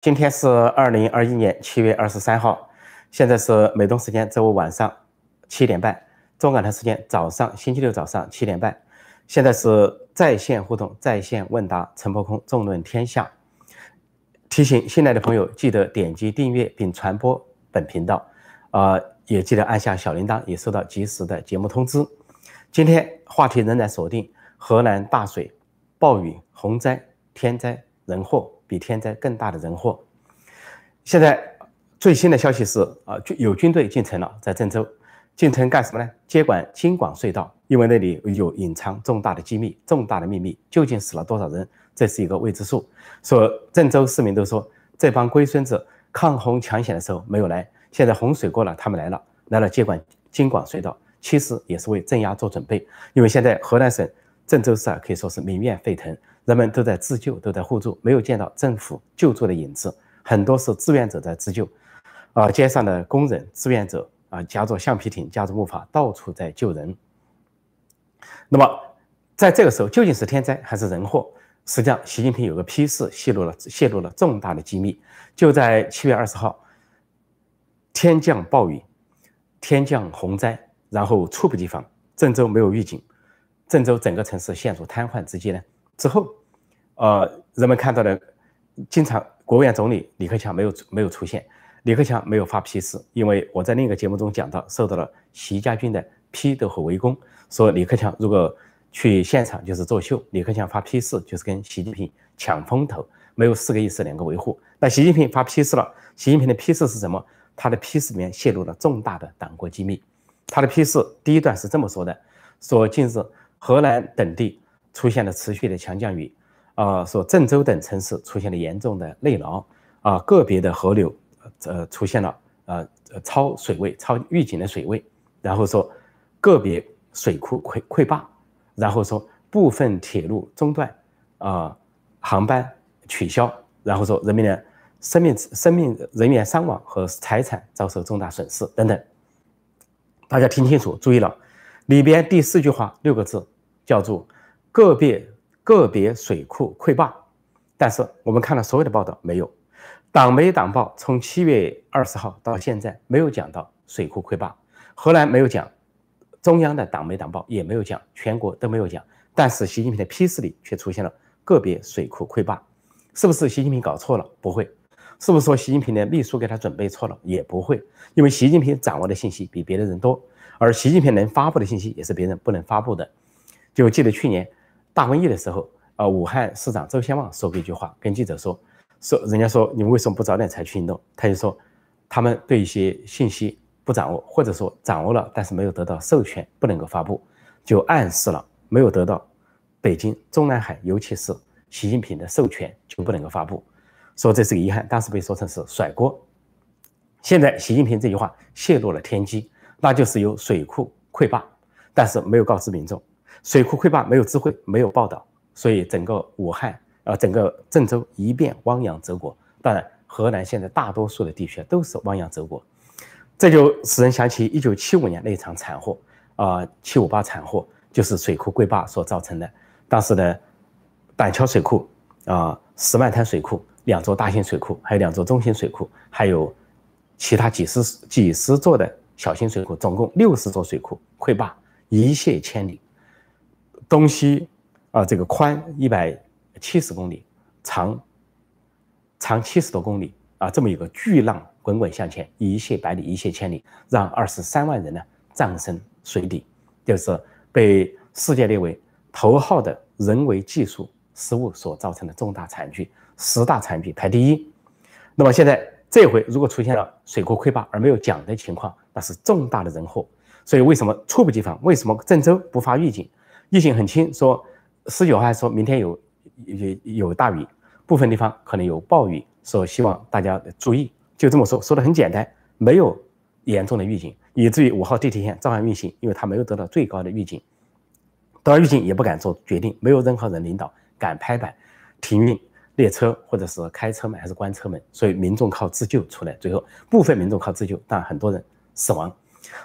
今天是二零二一年七月二十三号，现在是美东时间周五晚上七点半，中港台时间早上星期六早上七点半。现在是在线互动、在线问答，陈破空纵论天下。提醒新来的朋友记得点击订阅并传播本频道，啊，也记得按下小铃铛，以收到及时的节目通知。今天话题仍然锁定河南大水、暴雨、洪灾、天灾人祸。比天灾更大的人祸。现在最新的消息是，啊，有军队进城了，在郑州进城干什么呢？接管京广隧道，因为那里有隐藏重大的机密、重大的秘密。究竟死了多少人，这是一个未知数。说郑州市民都说，这帮龟孙子抗洪抢险的时候没有来，现在洪水过了，他们来了，来了接管京广隧道，其实也是为镇压做准备。因为现在河南省郑州市啊，可以说是民怨沸腾。人们都在自救，都在互助，没有见到政府救助的影子，很多是志愿者在自救，啊，街上的工人、志愿者啊，夹着橡皮艇，夹着木筏，到处在救人。那么，在这个时候，究竟是天灾还是人祸？实际上，习近平有个批示，泄露了泄露了重大的机密。就在七月二十号，天降暴雨，天降洪灾，然后猝不及防，郑州没有预警，郑州整个城市陷入瘫痪之际呢？之后，呃，人们看到的，经常国务院总理李克强没有没有出现，李克强没有发批示，因为我在另一个节目中讲到，受到了习家军的批斗和围攻，说李克强如果去现场就是作秀，李克强发批示就是跟习近平抢风头，没有四个意思两个维护。那习近平发批示了，习近平的批示是什么？他的批示里面泄露了重大的党国机密。他的批示第一段是这么说的：说近日河南等地。出现了持续的强降雨，啊，说郑州等城市出现了严重的内涝，啊，个别的河流，呃，出现了呃超水位、超预警的水位，然后说个别水库溃溃坝，然后说部分铁路中断，啊，航班取消，然后说人民的生命、生命人员伤亡和财产遭受重大损失等等。大家听清楚，注意了，里边第四句话六个字叫做。个别个别水库溃坝，但是我们看了所有的报道，没有党媒党报从七月二十号到现在没有讲到水库溃坝，河南没有讲，中央的党媒党报也没有讲，全国都没有讲，但是习近平的批示里却出现了个别水库溃坝，是不是习近平搞错了？不会，是不是说习近平的秘书给他准备错了？也不会，因为习近平掌握的信息比别的人多，而习近平能发布的信息也是别人不能发布的。就记得去年。大瘟疫的时候，啊，武汉市长周先旺说过一句话，跟记者说，说人家说你们为什么不早点采取行动？他就说，他们对一些信息不掌握，或者说掌握了，但是没有得到授权，不能够发布，就暗示了没有得到北京中南海，尤其是习近平的授权，就不能够发布，说这是个遗憾，当时被说成是甩锅。现在习近平这句话泄露了天机，那就是有水库溃坝，但是没有告知民众。水库溃坝没有知会，没有报道，所以整个武汉啊，整个郑州一片汪洋泽国。当然，河南现在大多数的地区都是汪洋泽国，这就使人想起一九七五年那场惨祸啊，七五八惨祸就是水库溃坝所造成的。当时的板桥水库啊，石万滩水库，两座大型水库，还有两座中型水库，还有其他几十几十座的小型水库，总共六十座水库溃坝，一泻千里。东西啊，这个宽一百七十公里，长长七十多公里啊，这么一个巨浪滚滚向前，一泻百里，一泻千里，让二十三万人呢葬身水底，就是被世界列为头号的人为技术失误所造成的重大惨剧，十大惨剧排第一。那么现在这回如果出现了水库溃坝而没有讲的情况，那是重大的人祸。所以为什么猝不及防？为什么郑州不发预警？预警很轻，说十九号还说明天有有有大雨，部分地方可能有暴雨，说希望大家注意，就这么说，说的很简单，没有严重的预警，以至于五号地铁线照样运行，因为他没有得到最高的预警，得到预警也不敢做决定，没有任何人领导敢拍板停运列车或者是开车门还是关车门，所以民众靠自救出来，最后部分民众靠自救，但很多人死亡。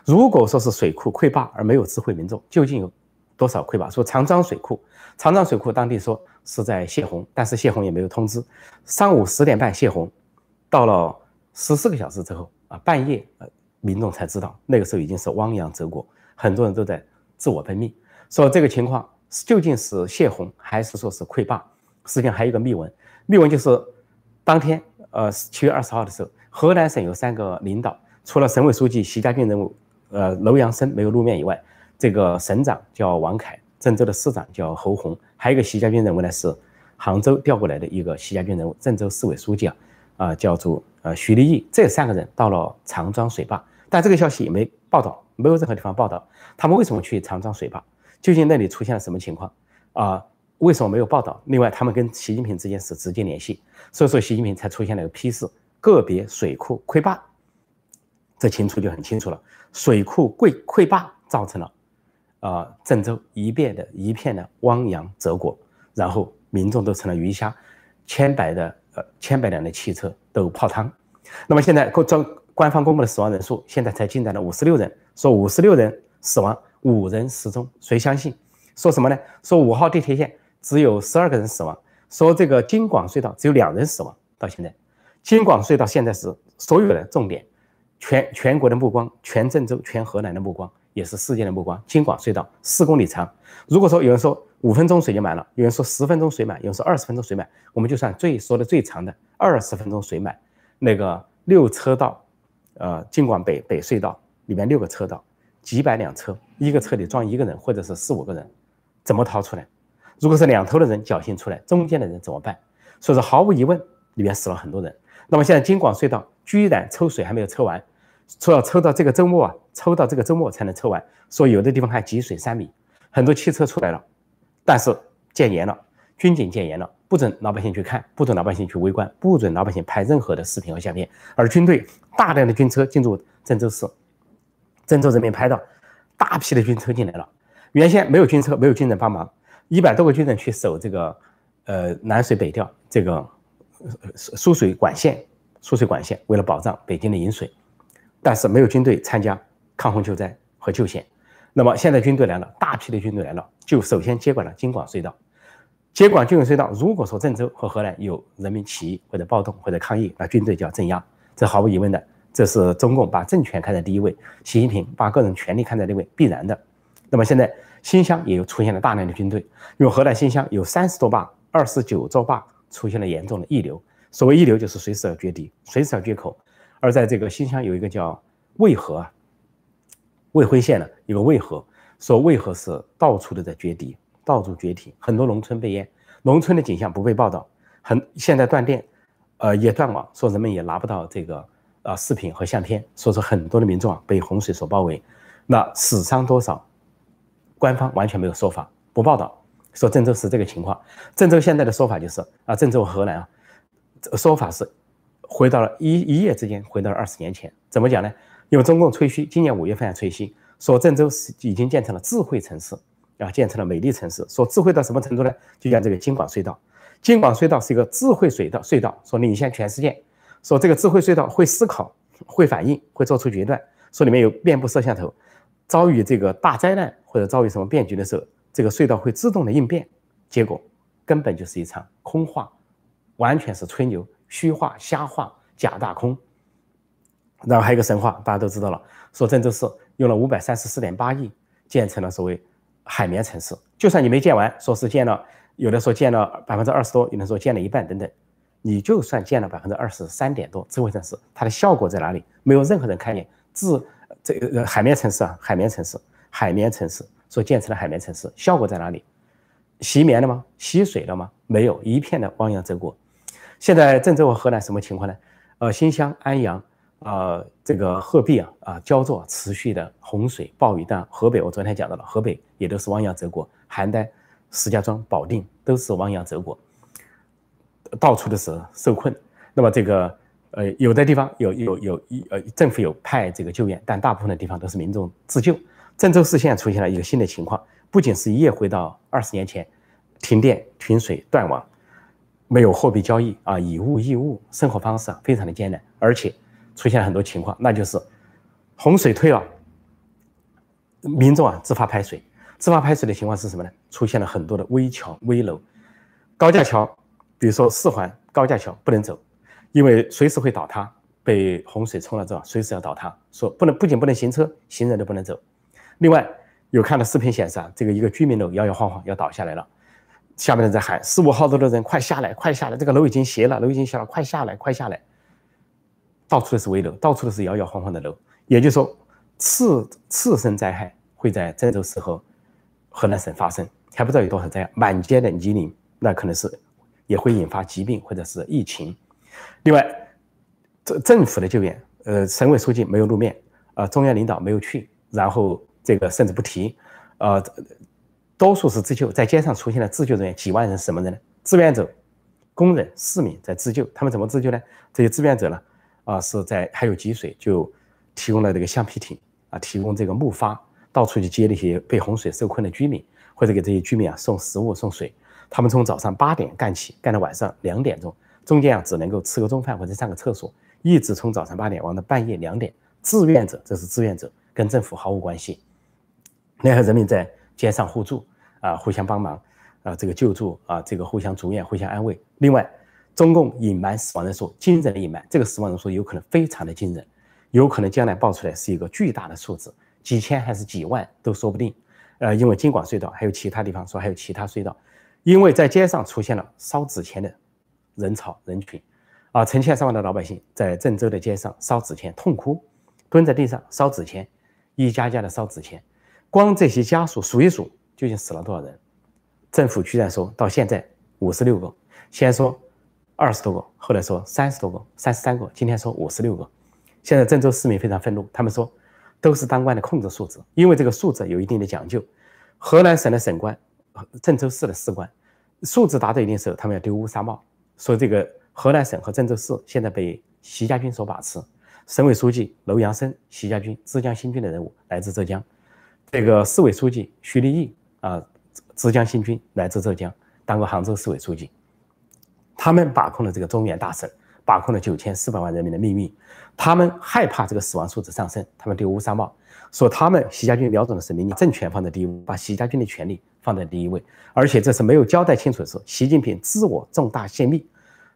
如果说是水库溃坝而没有智慧民众，究竟有？多少溃坝？说长江水库，长江水库当地说是在泄洪，但是泄洪也没有通知。上午十点半泄洪，到了十四个小时之后啊，半夜呃，民众才知道那个时候已经是汪洋泽国，很多人都在自我奔命。说这个情况究竟是泄洪还是说是溃坝？实际上还有一个秘闻，秘闻就是当天呃七月二十号的时候，河南省有三个领导，除了省委书记习家军人物呃楼阳生没有露面以外，这个省长叫王凯，郑州的市长叫侯红，还有一个习家军人物呢是杭州调过来的一个习家军人物，郑州市委书记啊啊叫做呃徐立毅，这三个人到了长庄水坝，但这个消息也没报道，没有任何地方报道，他们为什么去长庄水坝？究竟那里出现了什么情况啊？为什么没有报道？另外，他们跟习近平之间是直接联系，所以说习近平才出现了个批示：个别水库溃坝，这清楚就很清楚了。水库溃溃坝造成了啊郑州一片的一片的汪洋泽国，然后民众都成了鱼虾，千百的呃千百辆的汽车都泡汤。那么现在官官方公布的死亡人数现在才进展了五十六人，说五十六人死亡，五人失踪，谁相信？说什么呢？说五号地铁线。只有十二个人死亡，说这个京广隧道只有两人死亡。到现在，京广隧道现在是所有的重点，全全国的目光，全郑州、全河南的目光，也是世界的目光。京广隧道四公里长，如果说有人说五分钟水就满了，有人说十分钟水满，有人说二十分钟水满，我们就算最说的最长的二十分钟水满。那个六车道，呃，京广北北隧道里面六个车道，几百辆车，一个车里装一个人或者是四五个人，怎么逃出来？如果是两头的人侥幸出来，中间的人怎么办？所以说，毫无疑问，里面死了很多人。那么现在京广隧道居然抽水还没有抽完，说要抽到这个周末啊，抽到这个周末才能抽完。说有的地方还积水三米，很多汽车出来了，但是戒严了，军警戒严了，不准老百姓去看，不准老百姓去围观，不准老百姓拍任何的视频和相片。而军队大量的军车进入郑州市，郑州人民拍到大批的军车进来了，原先没有军车，没有军人帮忙。一百多个军人去守这个，呃，南水北调这个输水管线，输水管线，为了保障北京的饮水，但是没有军队参加抗洪救灾和救险。那么现在军队来了，大批的军队来了，就首先接管了京广隧道。接管京广隧道，如果说郑州和河南有人民起义或者暴动或者抗议，那军队就要镇压。这毫无疑问的，这是中共把政权看在第一位，习近平把个人权利看在第一位，必然的。那么现在。新乡也有出现了大量的军队，因为河南新乡有三十多坝，二十九座坝出现了严重的溢流。所谓溢流，就是随时要决堤，随时要决口。而在这个新乡有一个叫渭河啊，渭辉县的有个渭河，说渭河是到处都在决堤，到处决堤，很多农村被淹，农村的景象不被报道。很现在断电，呃，也断网，说人们也拿不到这个啊视频和相片，说是很多的民众啊被洪水所包围，那死伤多少？官方完全没有说法，不报道说郑州是这个情况。郑州现在的说法就是啊，郑州河南啊，说法是回到了一一夜之间回到了二十年前。怎么讲呢？因为中共吹嘘，今年五月份吹嘘说郑州是已经建成了智慧城市啊，建成了美丽城市。说智慧到什么程度呢？就像这个京广隧道，京广隧道是一个智慧隧道，隧道说领先全世界。说这个智慧隧道会思考、会反应、会做出决断。说里面有面部摄像头。遭遇这个大灾难或者遭遇什么变局的时候，这个隧道会自动的应变，结果根本就是一场空话，完全是吹牛、虚话、瞎话、假大空。然后还有一个神话，大家都知道了，说郑州市用了五百三十四点八亿建成了所谓海绵城市，就算你没建完，说是建了，有的说建了百分之二十多，有的说建了一半等等，你就算建了百分之二十三点多智慧城市，它的效果在哪里？没有任何人看见自。这个海绵城市啊，海绵城市，海绵城市，所建成的海绵城市，效果在哪里？吸棉了吗？吸水了吗？没有，一片的汪洋泽国。现在郑州和河南什么情况呢？呃，新乡、安阳，呃，这个鹤壁啊，啊，焦作持续的洪水、暴雨。但河北，我昨天讲到了，河北也都是汪洋泽国，邯郸、石家庄、保定都是汪洋泽国，到处都是受困。那么这个。呃，有的地方有有有一呃，政府有派这个救援，但大部分的地方都是民众自救。郑州市现在出现了一个新的情况，不仅是一夜回到二十年前，停电、停水、断网，没有货币交易啊，以物易物，生活方式啊非常的艰难，而且出现了很多情况，那就是洪水退了，民众啊自发排水，自发排水的情况是什么呢？出现了很多的危桥危楼，高架桥，比如说四环高架桥不能走。因为随时会倒塌，被洪水冲了之后，随时要倒塌。说不能，不仅不能行车，行人都不能走。另外，有看到视频显示啊，这个一个居民楼摇摇晃晃要倒下来了，下面的人在喊四五号楼的人快下来，快下来，这个楼已经斜了，楼已经斜了，快下来，快下来。到处都是危楼，到处都是摇摇晃晃的楼。也就是说，次次生灾害会在郑州市和河南省发生，还不知道有多少灾，满街的泥泞，那可能是也会引发疾病或者是疫情。另外，政政府的救援，呃，省委书记没有露面，啊，中央领导没有去，然后这个甚至不提，呃，多数是自救，在街上出现了自救人员，几万人，什么人呢？志愿者、工人、市民在自救，他们怎么自救呢？这些志愿者呢，啊，是在还有积水，就提供了这个橡皮艇，啊，提供这个木筏，到处去接那些被洪水受困的居民，或者给这些居民啊送食物、送水。他们从早上八点干起，干到晚上两点钟。中间啊，只能够吃个中饭或者上个厕所，一直从早上八点玩到半夜两点。志愿者，这是志愿者，跟政府毫无关系。联合人民在街上互助啊，互相帮忙啊，这个救助啊，这个互相祝愿、互相安慰。另外，中共隐瞒死亡人数，惊人的隐瞒，这个死亡人数有可能非常的惊人，有可能将来爆出来是一个巨大的数字，几千还是几万都说不定。呃，因为京广隧道还有其他地方说还有其他隧道，因为在街上出现了烧纸钱的。人潮人群，啊，成千上万的老百姓在郑州的街上烧纸钱，痛哭，蹲在地上烧纸钱，一家家的烧纸钱，光这些家属数一数，究竟死了多少人？政府居然说到现在五十六个，先说二十多个，后来说三十多个，三十三个，今天说五十六个。现在郑州市民非常愤怒，他们说都是当官的控制数字，因为这个数字有一定的讲究。河南省的省官，郑州市的市官，数字达到一定时候，他们要丢乌纱帽。说这个河南省和郑州市现在被习家军所把持，省委书记楼阳生，习家军浙江新军的人物来自浙江，这个市委书记徐立毅啊，浙江新军来自浙江，当过杭州市委书记，他们把控了这个中原大省，把控了九千四百万人民的命运，他们害怕这个死亡数字上升，他们对乌纱帽，说他们习家军瞄准的是民政权放在第一位，把习家军的权利。放在第一位，而且这是没有交代清楚的事。习近平自我重大泄密，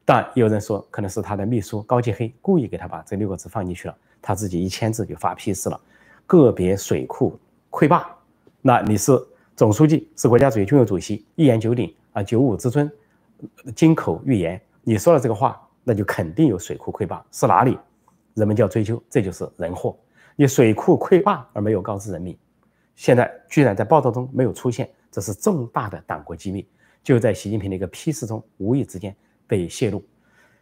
但有人说可能是他的秘书高继黑故意给他把这六个字放进去了，他自己一签字就发批示了。个别水库溃坝，那你是总书记，是国家主席、军委主席，一言九鼎啊，九五之尊，金口玉言，你说了这个话，那就肯定有水库溃坝，是哪里？人们就要追究，这就是人祸。你水库溃坝而没有告知人民，现在居然在报道中没有出现。这是重大的党国机密，就在习近平的一个批示中，无意之间被泄露。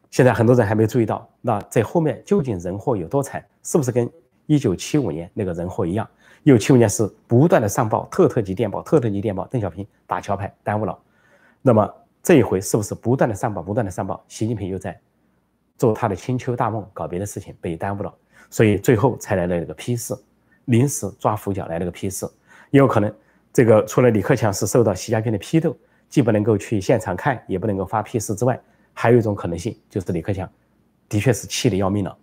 现在很多人还没注意到，那在后面究竟人祸有多惨？是不是跟一九七五年那个人祸一样？一九七五年是不断的上报，特特级电报，特特级电报，邓小平打桥牌耽误了。那么这一回是不是不断的上报，不断的上报？习近平又在做他的青秋大梦，搞别的事情被耽误了，所以最后才来了一个批示，临时抓浮脚来了个批示，也有可能。这个除了李克强是受到习家军的批斗，既不能够去现场看，也不能够发批示之外，还有一种可能性，就是李克强的确是气得要命了，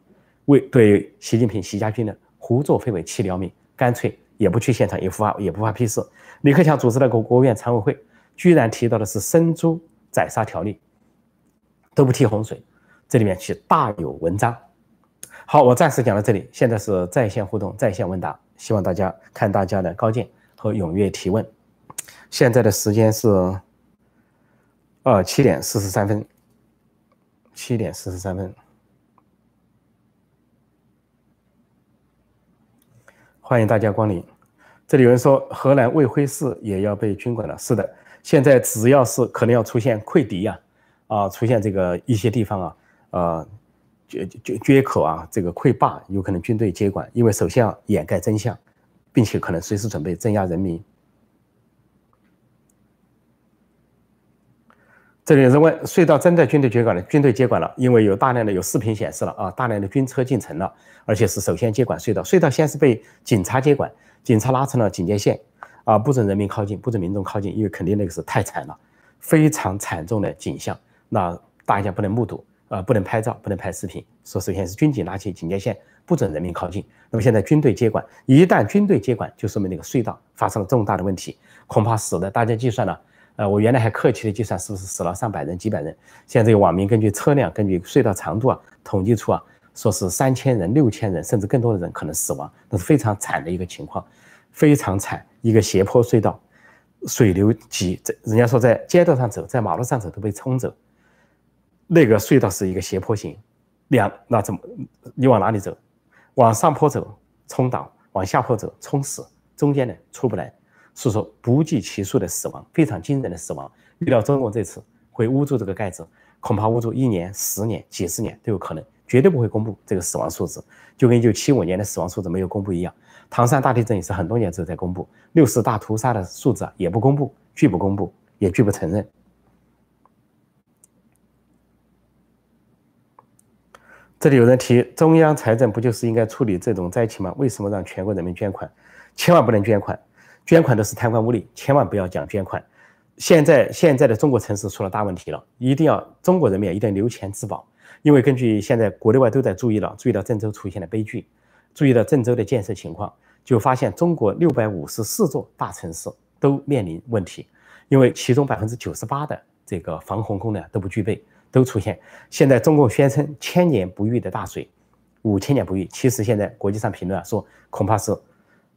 为对习近平、习家军的胡作非为气得要命，干脆也不去现场，也不发也不发批示。李克强组织了个国务院常委会，居然提到的是生猪宰杀条例，都不提洪水，这里面其大有文章。好，我暂时讲到这里，现在是在线互动、在线问答，希望大家看大家的高见。和踊跃提问。现在的时间是二七点四十三分，七点四十三分。欢迎大家光临。这里有人说，河南卫辉市也要被军管了。是的，现在只要是可能要出现溃敌呀，啊，出现这个一些地方啊，呃，决决决口啊，这个溃坝，有可能军队接管，因为首先要掩盖真相。并且可能随时准备镇压人民。这里有人问：隧道真的军队接管了？军队接管了，因为有大量的有视频显示了啊，大量的军车进城了，而且是首先接管隧道。隧道先是被警察接管，警察拉成了警戒线，啊，不准人民靠近，不准民众靠近，因为肯定那个是太惨了，非常惨重的景象，那大家不能目睹，啊，不能拍照，不能拍视频。说首先是军警拉起警戒线。不准人民靠近。那么现在军队接管，一旦军队接管，就说明那个隧道发生了重大的问题，恐怕死的大家计算了，呃，我原来还客气的计算是不是死了上百人、几百人，现在这个网民根据车辆、根据隧道长度啊，统计出啊，说是三千人、六千人，甚至更多的人可能死亡，那是非常惨的一个情况，非常惨。一个斜坡隧道，水流急，这人家说在街道上走，在马路上走都被冲走。那个隧道是一个斜坡形，两那怎么你往哪里走？往上坡走冲倒，往下坡走冲死，中间呢出不来。是说不计其数的死亡，非常惊人的死亡。遇到中国这次会捂住这个盖子，恐怕捂住一年、十年、几十年都有可能，绝对不会公布这个死亡数字，就跟一九七五年的死亡数字没有公布一样。唐山大地震也是很多年之后才公布，六四大屠杀的数字也不公布，拒不公布，也拒不承认。这里有人提，中央财政不就是应该处理这种灾情吗？为什么让全国人民捐款？千万不能捐款，捐款都是贪官污吏，千万不要讲捐款。现在现在的中国城市出了大问题了，一定要中国人民一定要留钱自保，因为根据现在国内外都在注意了，注意到郑州出现了悲剧。注意到郑州的建设情况，就发现中国六百五十四座大城市都面临问题，因为其中百分之九十八的这个防洪功能都不具备，都出现。现在中共宣称千年不遇的大水，五千年不遇，其实现在国际上评论说恐怕是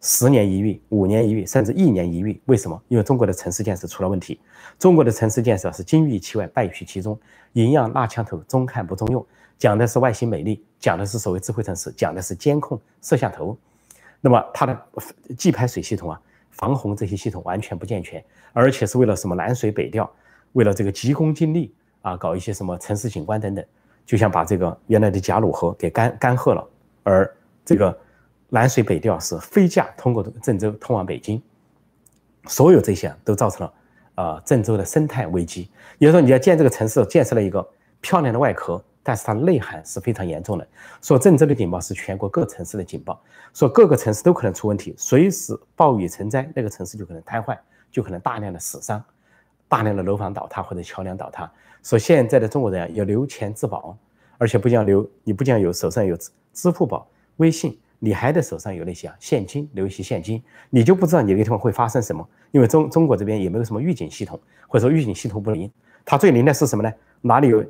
十年一遇、五年一遇，甚至一年一遇。为什么？因为中国的城市建设出了问题。中国的城市建设是金玉其外，败絮其中，营养蜡枪头，中看不中用。讲的是外形美丽，讲的是所谓智慧城市，讲的是监控摄像头。那么它的既排水系统啊、防洪这些系统完全不健全，而且是为了什么南水北调，为了这个急功近利啊，搞一些什么城市景观等等，就想把这个原来的贾鲁河给干干涸了。而这个南水北调是飞架通过郑州通往北京，所有这些都造成了啊郑州的生态危机。也就是说，你要建这个城市，建设了一个漂亮的外壳。但是它内涵是非常严重的。说郑州的警报是全国各城市的警报，说各个城市都可能出问题，随时暴雨成灾，那个城市就可能瘫痪，就可能大量的死伤，大量的楼房倒塌或者桥梁倒塌。说现在的中国人要留钱自保，而且不仅要留，你不仅要有手上有支付宝、微信，你还得手上有那些啊现金，留一些现金，你就不知道你那个地方会发生什么，因为中中国这边也没有什么预警系统，或者说预警系统不灵，它最灵的是什么呢？哪里有？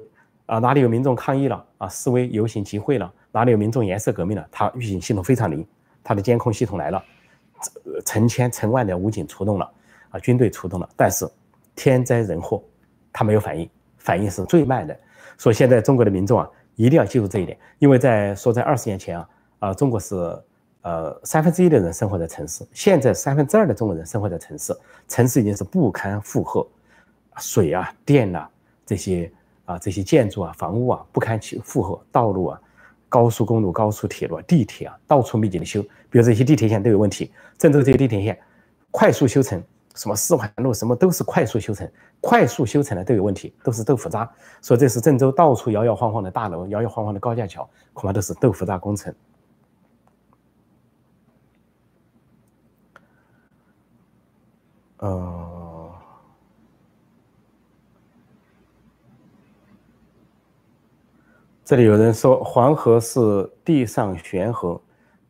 啊，哪里有民众抗议了啊？示威游行集会了？哪里有民众颜色革命了？它预警系统非常灵，它的监控系统来了，成千成万的武警出动了，啊，军队出动了，但是天灾人祸，它没有反应，反应是最慢的。所以现在中国的民众啊，一定要记住这一点，因为在说在二十年前啊，啊，中国是呃三分之一的人生活在城市，现在三分之二的中国人生活在城市，城市已经是不堪负荷，水啊、电啊这些。啊，这些建筑啊、房屋啊不堪其负荷，道路啊、高速公路、高速铁路、啊地铁啊，到处密集的修，比如这些地铁线都有问题。郑州这些地铁线快速修成，什么四环路什么都是快速修成，快速修成的都有问题，都是豆腐渣。所以这是郑州到处摇摇晃晃的大楼、摇摇晃晃的高架桥，恐怕都是豆腐渣工程。呃。这里有人说黄河是地上悬河，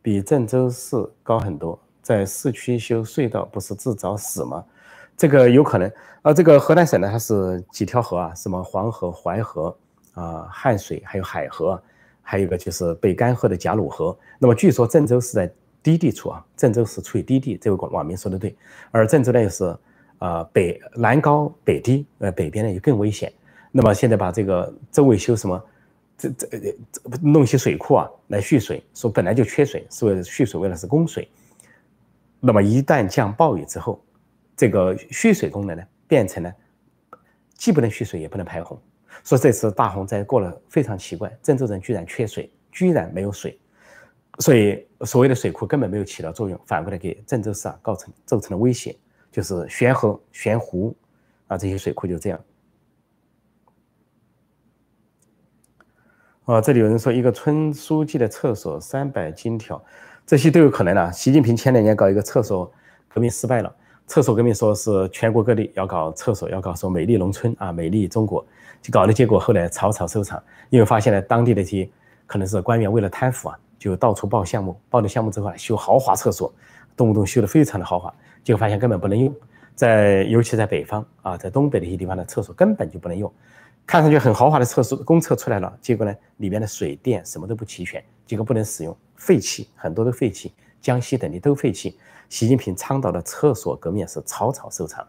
比郑州市高很多，在市区修隧道不是自找死吗？这个有可能。啊，这个河南省呢，它是几条河啊？什么黄河、淮河啊、汉水，还有海河，还有一个就是被干涸的贾鲁河。那么据说郑州是在低地处啊，郑州是处于低地，这位网民说的对。而郑州呢又是啊北南高北低，呃北边呢就更危险。那么现在把这个周围修什么？这这这弄些水库啊来蓄水，说本来就缺水，是为了蓄水，为了是供水。那么一旦降暴雨之后，这个蓄水功能呢变成了既不能蓄水也不能排洪。说这次大洪灾过了非常奇怪，郑州人居然缺水，居然没有水，所以所谓的水库根本没有起到作用，反过来给郑州市啊造成造成了威胁，就是悬河悬湖啊这些水库就这样。啊，这里有人说一个村书记的厕所三百金条，这些都有可能啊。习近平前两年搞一个厕所革命失败了，厕所革命说是全国各地要搞厕所，要搞说美丽农村啊，美丽中国，就搞的结果后来草草收场，因为发现了当地的这些可能是官员为了贪腐啊，就到处报项目，报了项目之后啊，修豪华厕所，动不动修的非常的豪华，结果发现根本不能用，在尤其在北方啊，在东北的一些地方的厕所根本就不能用，看上去很豪华的厕所公厕出来了，结果呢里面的水电什么都不齐全，结果不能使用，废弃很多都废弃，江西等地都废弃。习近平倡导的厕所革命是草草收场，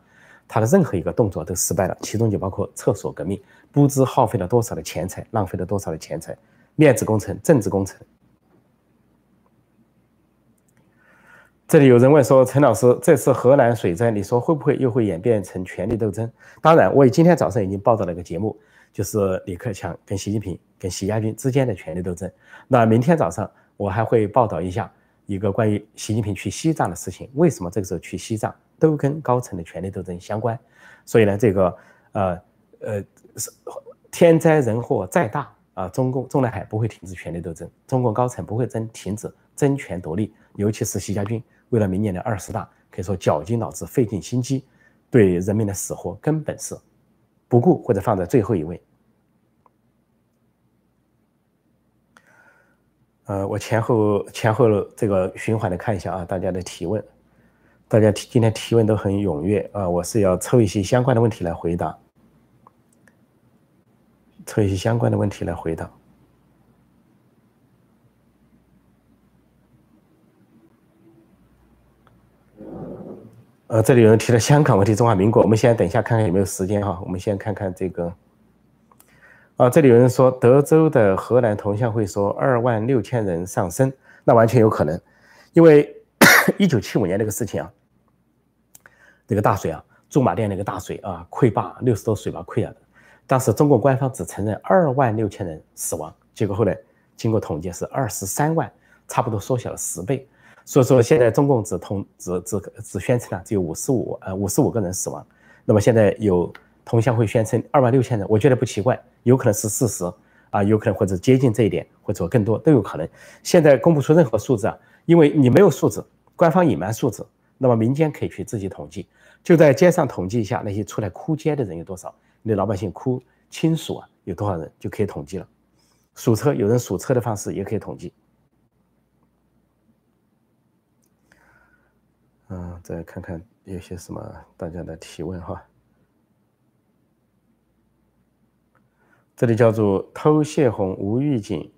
他的任何一个动作都失败了，其中就包括厕所革命，不知耗费了多少的钱财，浪费了多少的钱财，面子工程、政治工程。这里有人问说：“陈老师，这次河南水灾，你说会不会又会演变成权力斗争？”当然，我今天早上已经报道了一个节目，就是李克强跟习近平、跟习家军之间的权力斗争。那明天早上我还会报道一下。一个关于习近平去西藏的事情，为什么这个时候去西藏都跟高层的权力斗争相关？所以呢，这个呃呃，天灾人祸再大啊，中共中南海不会停止权力斗争，中共高层不会争停止争权夺利，尤其是习家军为了明年的二十大，可以说绞尽脑汁、费尽心机，对人民的死活根本是不顾或者放在最后一位。呃，我前后前后这个循环的看一下啊，大家的提问，大家提今天提问都很踊跃啊，我是要抽一些相关的问题来回答，抽一些相关的问题来回答。呃，这里有人提了香港问题、中华民国，我们先等一下看看有没有时间哈，我们先看看这个。啊，这里有人说德州的荷兰铜像会说二万六千人上升，那完全有可能，因为 一九七五年那个事情啊，那个大水啊，驻马店那个大水啊，溃坝六十多水坝溃了，当时中国官方只承认二万六千人死亡，结果后来经过统计是二十三万，差不多缩小了十倍，所以说现在中共只通只只只宣称了只有五十五呃五十五个人死亡，那么现在有。同乡会宣称二万六千人，我觉得不奇怪，有可能是事实啊，有可能或者接近这一点，或者更多都有可能。现在公布出任何数字啊，因为你没有数字，官方隐瞒数字，那么民间可以去自己统计，就在街上统计一下那些出来哭街的人有多少，那老百姓哭亲属啊有多少人就可以统计了。数车有人数车的方式也可以统计。嗯，再看看有些什么大家的提问哈。这里叫做偷泄洪无预警，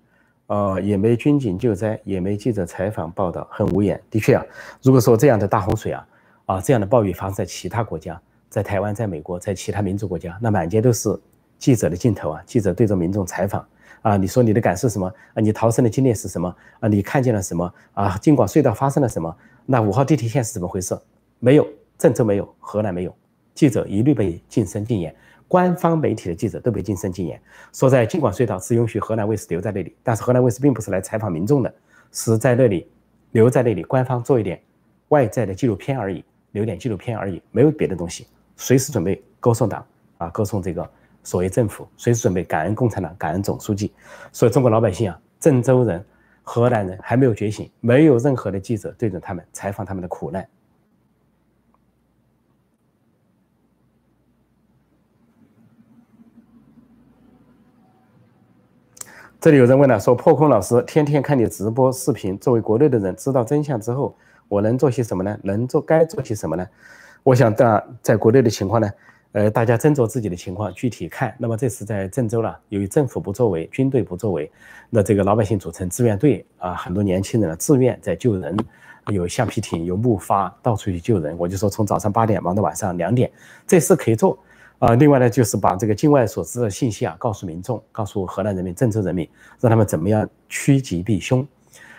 呃，也没军警救灾，也没记者采访报道，很无言。的确啊，如果说这样的大洪水啊，啊，这样的暴雨发生在其他国家，在台湾，在美国，在其他民主国家，那满街都是记者的镜头啊，记者对着民众采访啊，你说你的感受什么啊？你逃生的经历是什么啊？你看见了什么啊？尽管隧道发生了什么？那五号地铁线是怎么回事？没有，郑州没有，河南没有，记者一律被禁声禁言。官方媒体的记者都被晋升禁言，说在京广隧道只允许河南卫视留在那里，但是河南卫视并不是来采访民众的，是在那里留在那里，官方做一点外在的纪录片而已，留点纪录片而已，没有别的东西，随时准备歌颂党啊，歌颂这个所谓政府，随时准备感恩共产党，感恩总书记。所以中国老百姓啊，郑州人、河南人还没有觉醒，没有任何的记者对着他们采访他们的苦难。这里有人问了，说破空老师天天看你直播视频，作为国内的人，知道真相之后，我能做些什么呢？能做该做些什么呢？我想，在在国内的情况呢，呃，大家斟酌自己的情况，具体看。那么这次在郑州了，由于政府不作为，军队不作为，那这个老百姓组成志愿队啊，很多年轻人自愿在救人，有橡皮艇，有木筏，到处去救人。我就说，从早上八点忙到晚上两点，这事可以做。啊，另外呢，就是把这个境外所知的信息啊，告诉民众，告诉河南人民、郑州人民，让他们怎么样趋吉避凶。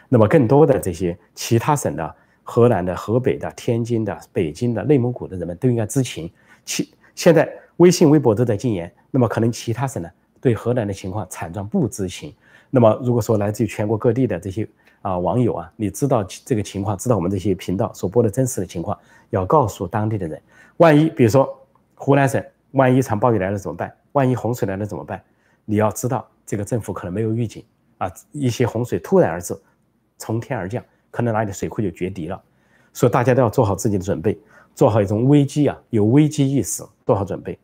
那么，更多的这些其他省的、河南的、河北的、天津的、北京的、内蒙古的人们都应该知情。其现在微信、微博都在禁言，那么可能其他省呢，对河南的情况惨状不知情。那么，如果说来自于全国各地的这些啊网友啊，你知道这个情况，知道我们这些频道所播的真实的情况，要告诉当地的人。万一比如说湖南省。万一一场暴雨来了怎么办？万一洪水来了怎么办？你要知道，这个政府可能没有预警啊，一些洪水突然而至，从天而降，可能哪里的水库就决堤了，所以大家都要做好自己的准备，做好一种危机啊，有危机意识，做好准备。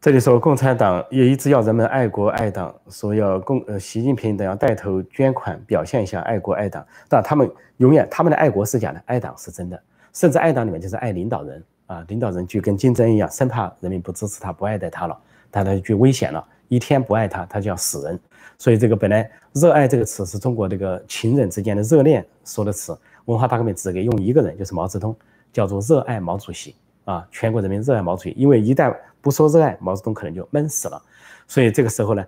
这里说共产党也一直要人们爱国爱党，说要共呃习近平等要带头捐款，表现一下爱国爱党。但他们永远他们的爱国是假的，爱党是真的。甚至爱党里面就是爱领导人啊，领导人就跟竞争一样，生怕人民不支持他，不爱戴他了，他他就危险了。一天不爱他，他就要死人。所以这个本来热爱这个词是中国这个情人之间的热恋说的词，文化大革命只给用一个人，就是毛泽东，叫做热爱毛主席。啊，全国人民热爱毛主席，因为一旦不说热爱，毛泽东可能就闷死了。所以这个时候呢，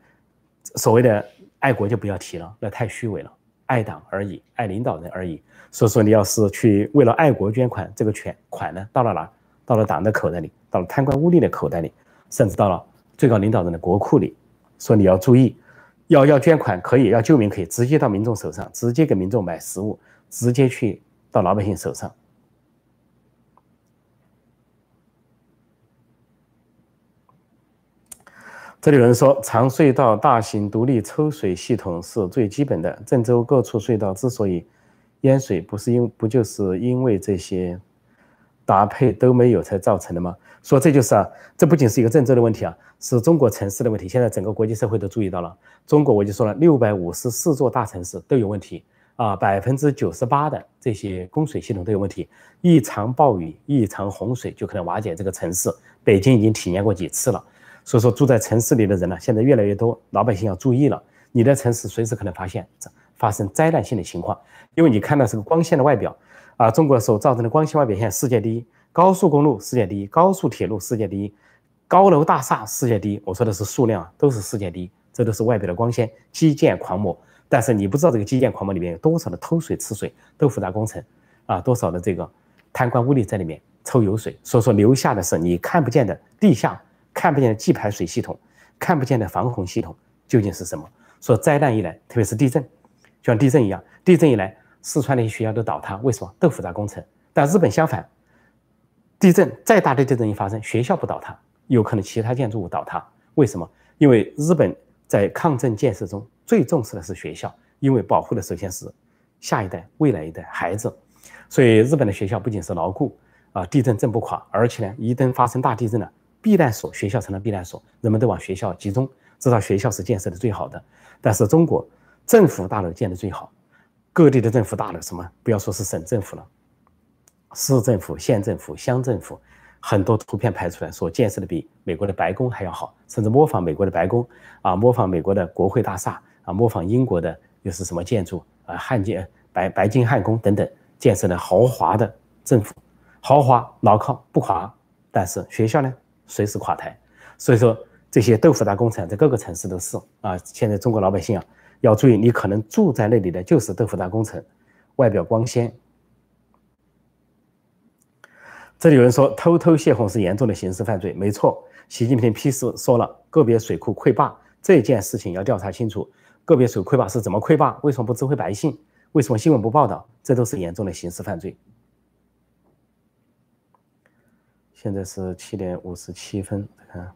所谓的爱国就不要提了，那太虚伪了，爱党而已，爱领导人而已。所以说，你要是去为了爱国捐款，这个钱款呢到了哪？到了党的口袋里，到了贪官污吏的口袋里，甚至到了最高领导人的国库里。说你要注意，要要捐款可以，要救民可以，直接到民众手上，直接给民众买食物，直接去到老百姓手上。这里有人说，长隧道大型独立抽水系统是最基本的。郑州各处隧道之所以淹水，不是因不就是因为这些搭配都没有才造成的吗？说这就是啊，这不仅是一个郑州的问题啊，是中国城市的问题。现在整个国际社会都注意到了，中国我就说了，六百五十四座大城市都有问题啊，百分之九十八的这些供水系统都有问题。一场暴雨，一场洪水就可能瓦解这个城市。北京已经体验过几次了。所以说，住在城市里的人呢，现在越来越多，老百姓要注意了。你的城市随时可能发现发生灾难性的情况，因为你看到是个光鲜的外表啊，中国所造成的光鲜外表现世界第一，高速公路世界第一，高速铁路世界第一，高楼大厦世界第一。我说的是数量，都是世界第一，这都是外表的光鲜，基建狂魔。但是你不知道这个基建狂魔里面有多少的偷水吃水、豆腐渣工程啊，多少的这个贪官污吏在里面抽油水。所以说，留下的是你看不见的地下。看不见的计排水系统，看不见的防洪系统究竟是什么？说灾难一来，特别是地震，就像地震一样，地震一来，四川那些学校都倒塌。为什么？豆腐渣工程。但日本相反，地震再大的地震一发生，学校不倒塌，有可能其他建筑物倒塌。为什么？因为日本在抗震建设中最重视的是学校，因为保护的首先是下一代、未来一代孩子。所以日本的学校不仅是牢固啊，地震震不垮，而且呢，一旦发生大地震了。避难所，学校成了避难所，人们都往学校集中，知道学校是建设的最好的。但是中国政府大楼建的最好，各地的政府大楼，什么不要说是省政府了，市政府、县政府、乡政府，很多图片拍出来，说建设的比美国的白宫还要好，甚至模仿美国的白宫啊，模仿美国的国会大厦啊，模仿英国的又是什么建筑啊，汉建白白金汉宫等等，建设的豪华的政府，豪华牢靠不垮。但是学校呢？随时垮台，所以说这些豆腐渣工程在各个城市都是啊。现在中国老百姓啊要注意，你可能住在那里的就是豆腐渣工程，外表光鲜。这里有人说偷偷泄洪是严重的刑事犯罪，没错。习近平批示说了，个别水库溃坝这件事情要调查清楚，个别水库溃坝是怎么溃坝，为什么不指挥百姓，为什么新闻不报道，这都是严重的刑事犯罪。现在是七点五十七分，看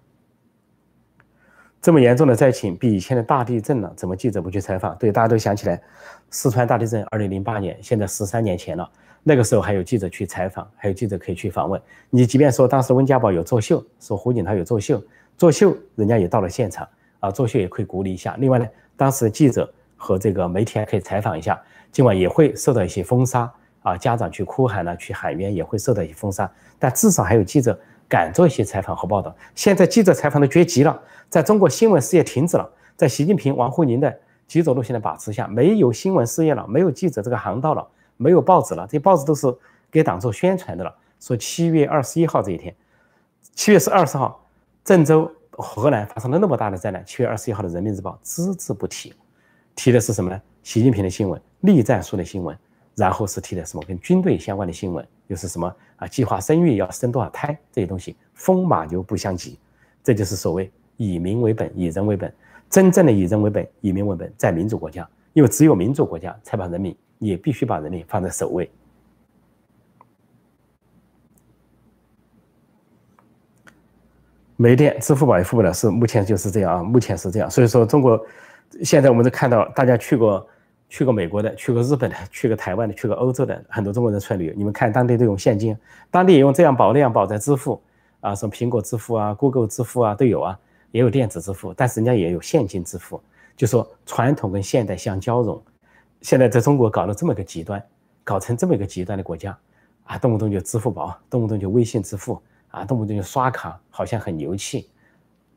这么严重的灾情，比以前的大地震了，怎么记者不去采访？对，大家都想起来，四川大地震，二零零八年，现在十三年前了，那个时候还有记者去采访，还有记者可以去访问。你即便说当时温家宝有作秀，说胡锦涛有作秀，作秀人家也到了现场啊，作秀也可以鼓励一下。另外呢，当时记者和这个媒体还可以采访一下，今晚也会受到一些封杀。啊，家长去哭喊了，去喊冤也会受到一些封杀，但至少还有记者敢做一些采访和报道。现在记者采访都绝迹了，在中国新闻事业停止了，在习近平、王沪宁的极左路线的把持下，没有新闻事业了，没有记者这个行道了，没有报纸了，这些报纸都是给党做宣传的了。说七月二十一号这一天，七月是二十号，郑州、河南发生了那么大的灾难，七月二十一号的人民日报只字不提，提的是什么呢？习近平的新闻，栗战书的新闻。然后是提的什么跟军队相关的新闻，又是什么啊？计划生育要生多少胎这些东西，风马牛不相及，这就是所谓以民为本，以人为本。真正的以人为本，以民为本，在民主国家，因为只有民主国家才把人民，也必须把人民放在首位。没电，支付宝也付不了，是目前就是这样啊，目前是这样。所以说，中国现在我们都看到，大家去过。去过美国的，去过日本的，去过台湾的，去过欧洲的很多中国人出来旅游。你们看，当地都用现金，当地也用这样宝那样宝在支付，啊，什么苹果支付啊、Google 支付啊都有啊，也有电子支付，但是人家也有现金支付，就说传统跟现代相交融。现在在中国搞了这么个极端，搞成这么一个极端的国家，啊，动不动就支付宝，动不动就微信支付，啊，动不动就刷卡，好像很牛气。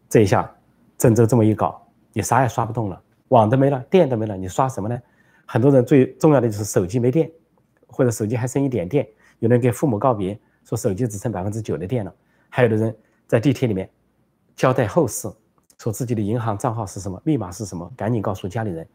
这一下，郑州这么一搞，你啥也刷不动了，网都没了，电都没了，你刷什么呢？很多人最重要的就是手机没电，或者手机还剩一点电，有人给父母告别，说手机只剩百分之九的电了。还有的人在地铁里面交代后事，说自己的银行账号是什么，密码是什么，赶紧告诉家里人，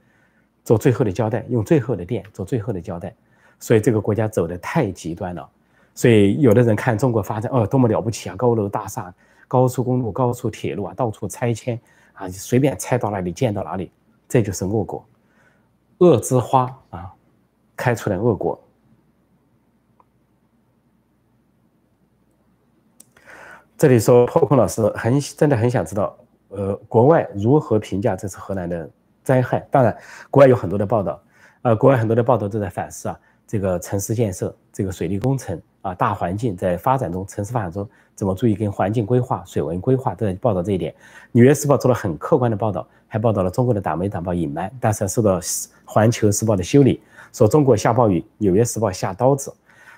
做最后的交代，用最后的电做最后的交代。所以这个国家走的太极端了。所以有的人看中国发展，哦，多么了不起啊！高楼大厦、高速公路、高速铁路啊，到处拆迁啊，随便拆到哪里建到哪里，这就是恶果，恶之花啊，开出来恶果。这里说破空老师很真的很想知道，呃，国外如何评价这次河南的灾害？当然，国外有很多的报道，呃，国外很多的报道都在反思啊，这个城市建设、这个水利工程啊，大环境在发展中，城市发展中怎么注意跟环境规划、水文规划都在报道这一点。纽约时报做了很客观的报道，还报道了中国的党媒党报隐瞒，但是受到环球时报的修理，说中国下暴雨，纽约时报下刀子，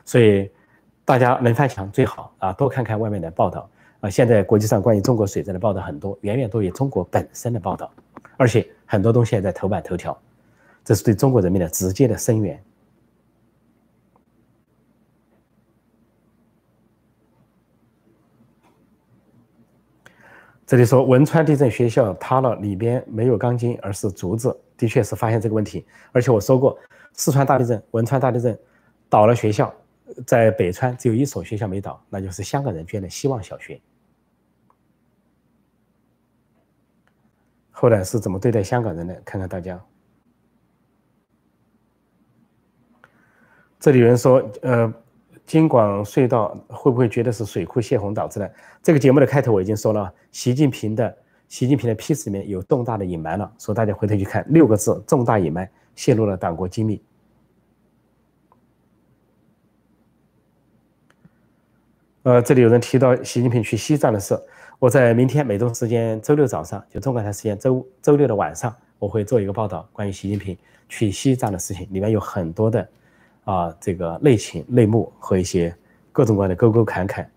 所以。大家能翻墙最好啊，多看看外面的报道啊。现在国际上关于中国水灾的报道很多，远远多于中国本身的报道，而且很多东西也在头版头条，这是对中国人民的直接的声援。这里说汶川地震学校塌了，里边没有钢筋，而是竹子，的确是发现这个问题。而且我说过，四川大地震、汶川大地震倒了学校。在北川只有一所学校没倒，那就是香港人捐的希望小学。后来是怎么对待香港人的？看看大家。这里有人说，呃，京广隧道会不会觉得是水库泄洪导致的？这个节目的开头我已经说了，习近平的习近平的批示里面有重大的隐瞒了，说大家回头去看六个字：重大隐瞒，泄露了党国机密。呃，这里有人提到习近平去西藏的事，我在明天美东时间周六早上，就中国台时间周周六的晚上，我会做一个报道，关于习近平去西藏的事情，里面有很多的啊这个内情内幕和一些各种各样的沟沟坎坎。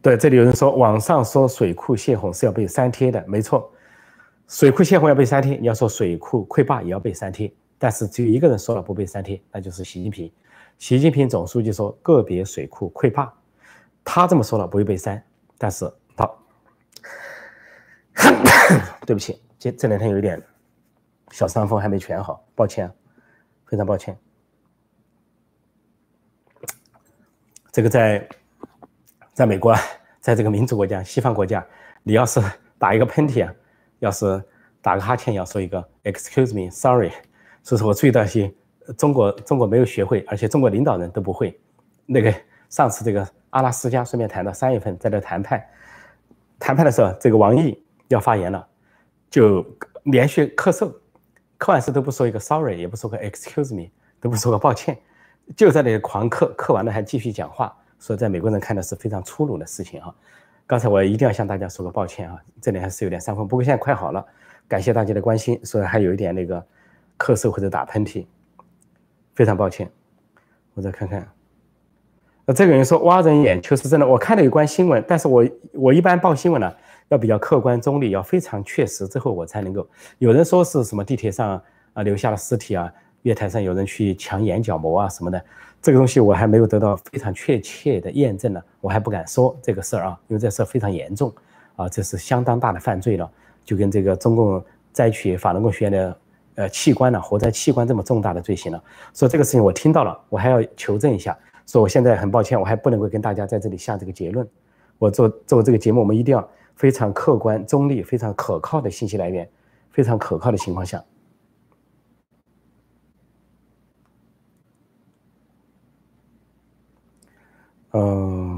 对，这里有人说网上说水库泄洪是要被删帖的，没错，水库泄洪要被删帖，你要说水库溃坝也要被删帖。但是只有一个人说了不被删帖，那就是习近平。习近平总书记说个别水库溃坝，他这么说了不会被删。但是好，对不起，这这两天有一点小伤风还没全好，抱歉，非常抱歉。这个在在美国，在这个民主国家、西方国家，你要是打一个喷嚏啊，要是打个哈欠，要说一个 excuse me，sorry。所以说我注意到一些中国中国没有学会，而且中国领导人都不会。那个上次这个阿拉斯加顺便谈到三月份在这谈判，谈判的时候，这个王毅要发言了，就连续咳嗽，咳完嗽都不说一个 sorry，也不说个 excuse me，都不说个抱歉，就在那里狂咳，咳完了还继续讲话，说在美国人看的是非常粗鲁的事情啊。刚才我一定要向大家说个抱歉啊，这里还是有点伤风，不过现在快好了，感谢大家的关心，所以还有一点那个。咳嗽或者打喷嚏，非常抱歉。我再看看，那这个人说挖人眼球是真的。我看了有关新闻，但是我我一般报新闻呢要比较客观中立，要非常确实之后我才能够。有人说是什么地铁上啊留下了尸体啊，月台上有人去抢眼角膜啊什么的，这个东西我还没有得到非常确切的验证呢，我还不敢说这个事儿啊，因为这事儿非常严重啊，这是相当大的犯罪了，就跟这个中共摘取法轮功学员的。呃，器官呢？活摘器官这么重大的罪行了，所以这个事情我听到了，我还要求证一下。说我现在很抱歉，我还不能够跟大家在这里下这个结论。我做做这个节目，我们一定要非常客观、中立、非常可靠的信息来源，非常可靠的情况下。嗯，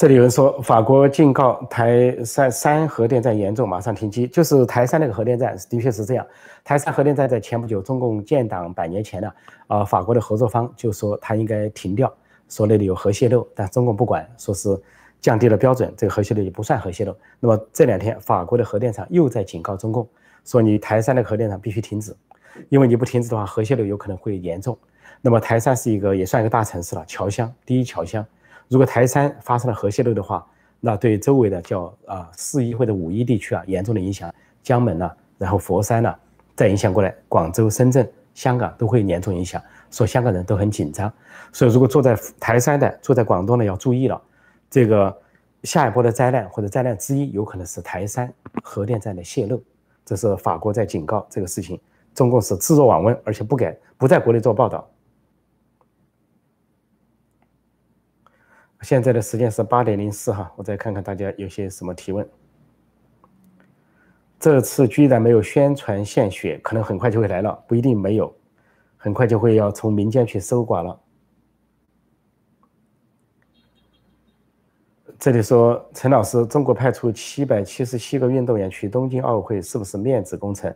这里有人说，法国警告台山三核电站严重，马上停机。就是台山那个核电站，的确是这样。台山核电站在前不久，中共建党百年前呢，啊，法国的合作方就说它应该停掉，说那里有核泄漏，但中共不管，说是降低了标准，这个核泄漏也不算核泄漏。那么这两天，法国的核电厂又在警告中共，说你台山那个核电厂必须停止，因为你不停止的话，核泄漏有可能会严重。那么台山是一个也算一个大城市了，侨乡，第一侨乡。如果台山发生了核泄漏的话，那对周围的叫啊四一或者五一地区啊严重的影响，江门呐，然后佛山呐，再影响过来，广州、深圳、香港都会严重影响，所以香港人都很紧张。所以如果住在台山的、住在广东的要注意了，这个下一波的灾难或者灾难之一有可能是台山核电站的泄漏，这是法国在警告这个事情，中共是置若罔闻，而且不敢不在国内做报道。现在的时间是八点零四哈，我再看看大家有些什么提问。这次居然没有宣传献血，可能很快就会来了，不一定没有，很快就会要从民间去搜刮了。这里说陈老师，中国派出七百七十七个运动员去东京奥运会，是不是面子工程？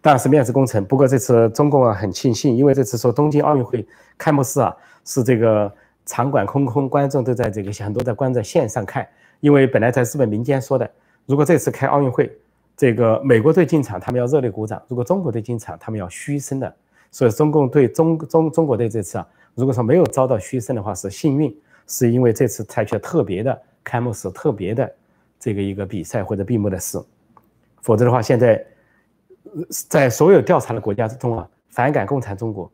当然是面子工程。不过这次中共啊很庆幸，因为这次说东京奥运会开幕式啊是这个。场馆空空，观众都在这个很多在观在线上看，因为本来在日本民间说的，如果这次开奥运会，这个美国队进场，他们要热烈鼓掌；如果中国队进场，他们要嘘声的。所以中共对中中中国队这次啊，如果说没有遭到嘘声的话，是幸运，是因为这次采取了特别的开幕式、特别的这个一个比赛或者闭幕的事，否则的话，现在在所有调查的国家之中啊，反感共产中国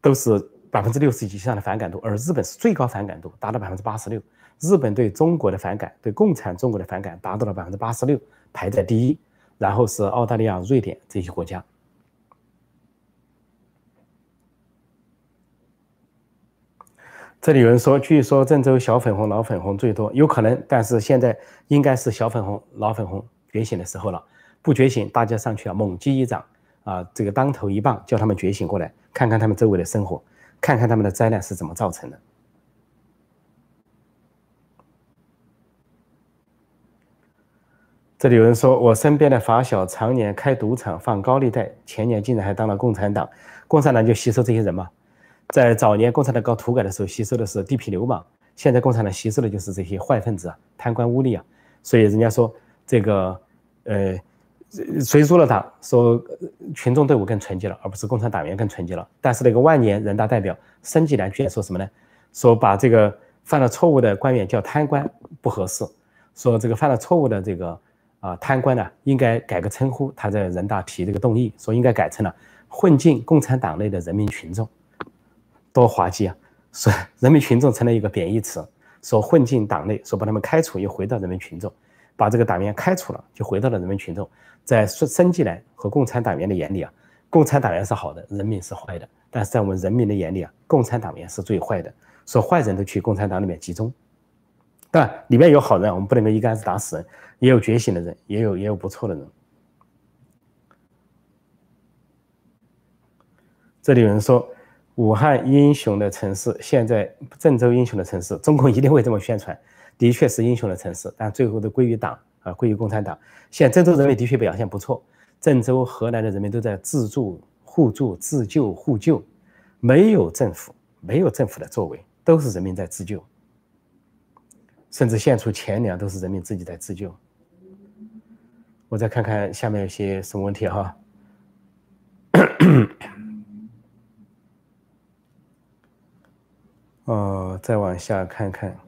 都是。百分之六十以上的反感度，而日本是最高反感度，达到百分之八十六。日本对中国的反感，对共产中国的反感达到了百分之八十六，排在第一。然后是澳大利亚、瑞典这些国家。这里有人说，据说郑州小粉红、老粉红最多，有可能，但是现在应该是小粉红、老粉红觉醒的时候了。不觉醒，大家上去啊，猛击一掌啊，这个当头一棒，叫他们觉醒过来，看看他们周围的生活。看看他们的灾难是怎么造成的。这里有人说，我身边的发小常年开赌场、放高利贷，前年竟然还当了共产党。共产党就吸收这些人嘛。在早年共产党搞土改的时候，吸收的是地痞流氓；现在共产党吸收的就是这些坏分子啊、贪官污吏啊。所以人家说这个，呃。谁入了党，说群众队伍更纯洁了，而不是共产党员更纯洁了。但是那个万年人大代表申纪兰居然说什么呢？说把这个犯了错误的官员叫贪官不合适，说这个犯了错误的这个啊贪官呢，应该改个称呼。他在人大提这个动议，说应该改成了混进共产党内的人民群众，多滑稽啊！说 人民群众成了一个贬义词，说混进党内，说把他们开除又回到人民群众。把这个党员开除了，就回到了人民群众。在升升级来和共产党员的眼里啊，共产党员是好的，人民是坏的。但是在我们人民的眼里啊，共产党员是最坏的，说坏人都去共产党里面集中。但里面有好人，我们不能够一竿子打死人，也有觉醒的人，也有也有不错的人。这里有人说，武汉英雄的城市，现在郑州英雄的城市，中共一定会这么宣传。的确是英雄的城市，但最后都归于党啊，归于共产党。现在郑州人民的确表现不错，郑州、河南的人民都在自助、互助、自救、互救，没有政府，没有政府的作为，都是人民在自救，甚至献出钱粮都是人民自己在自救。我再看看下面有些什么问题哈，哦，再往下看看。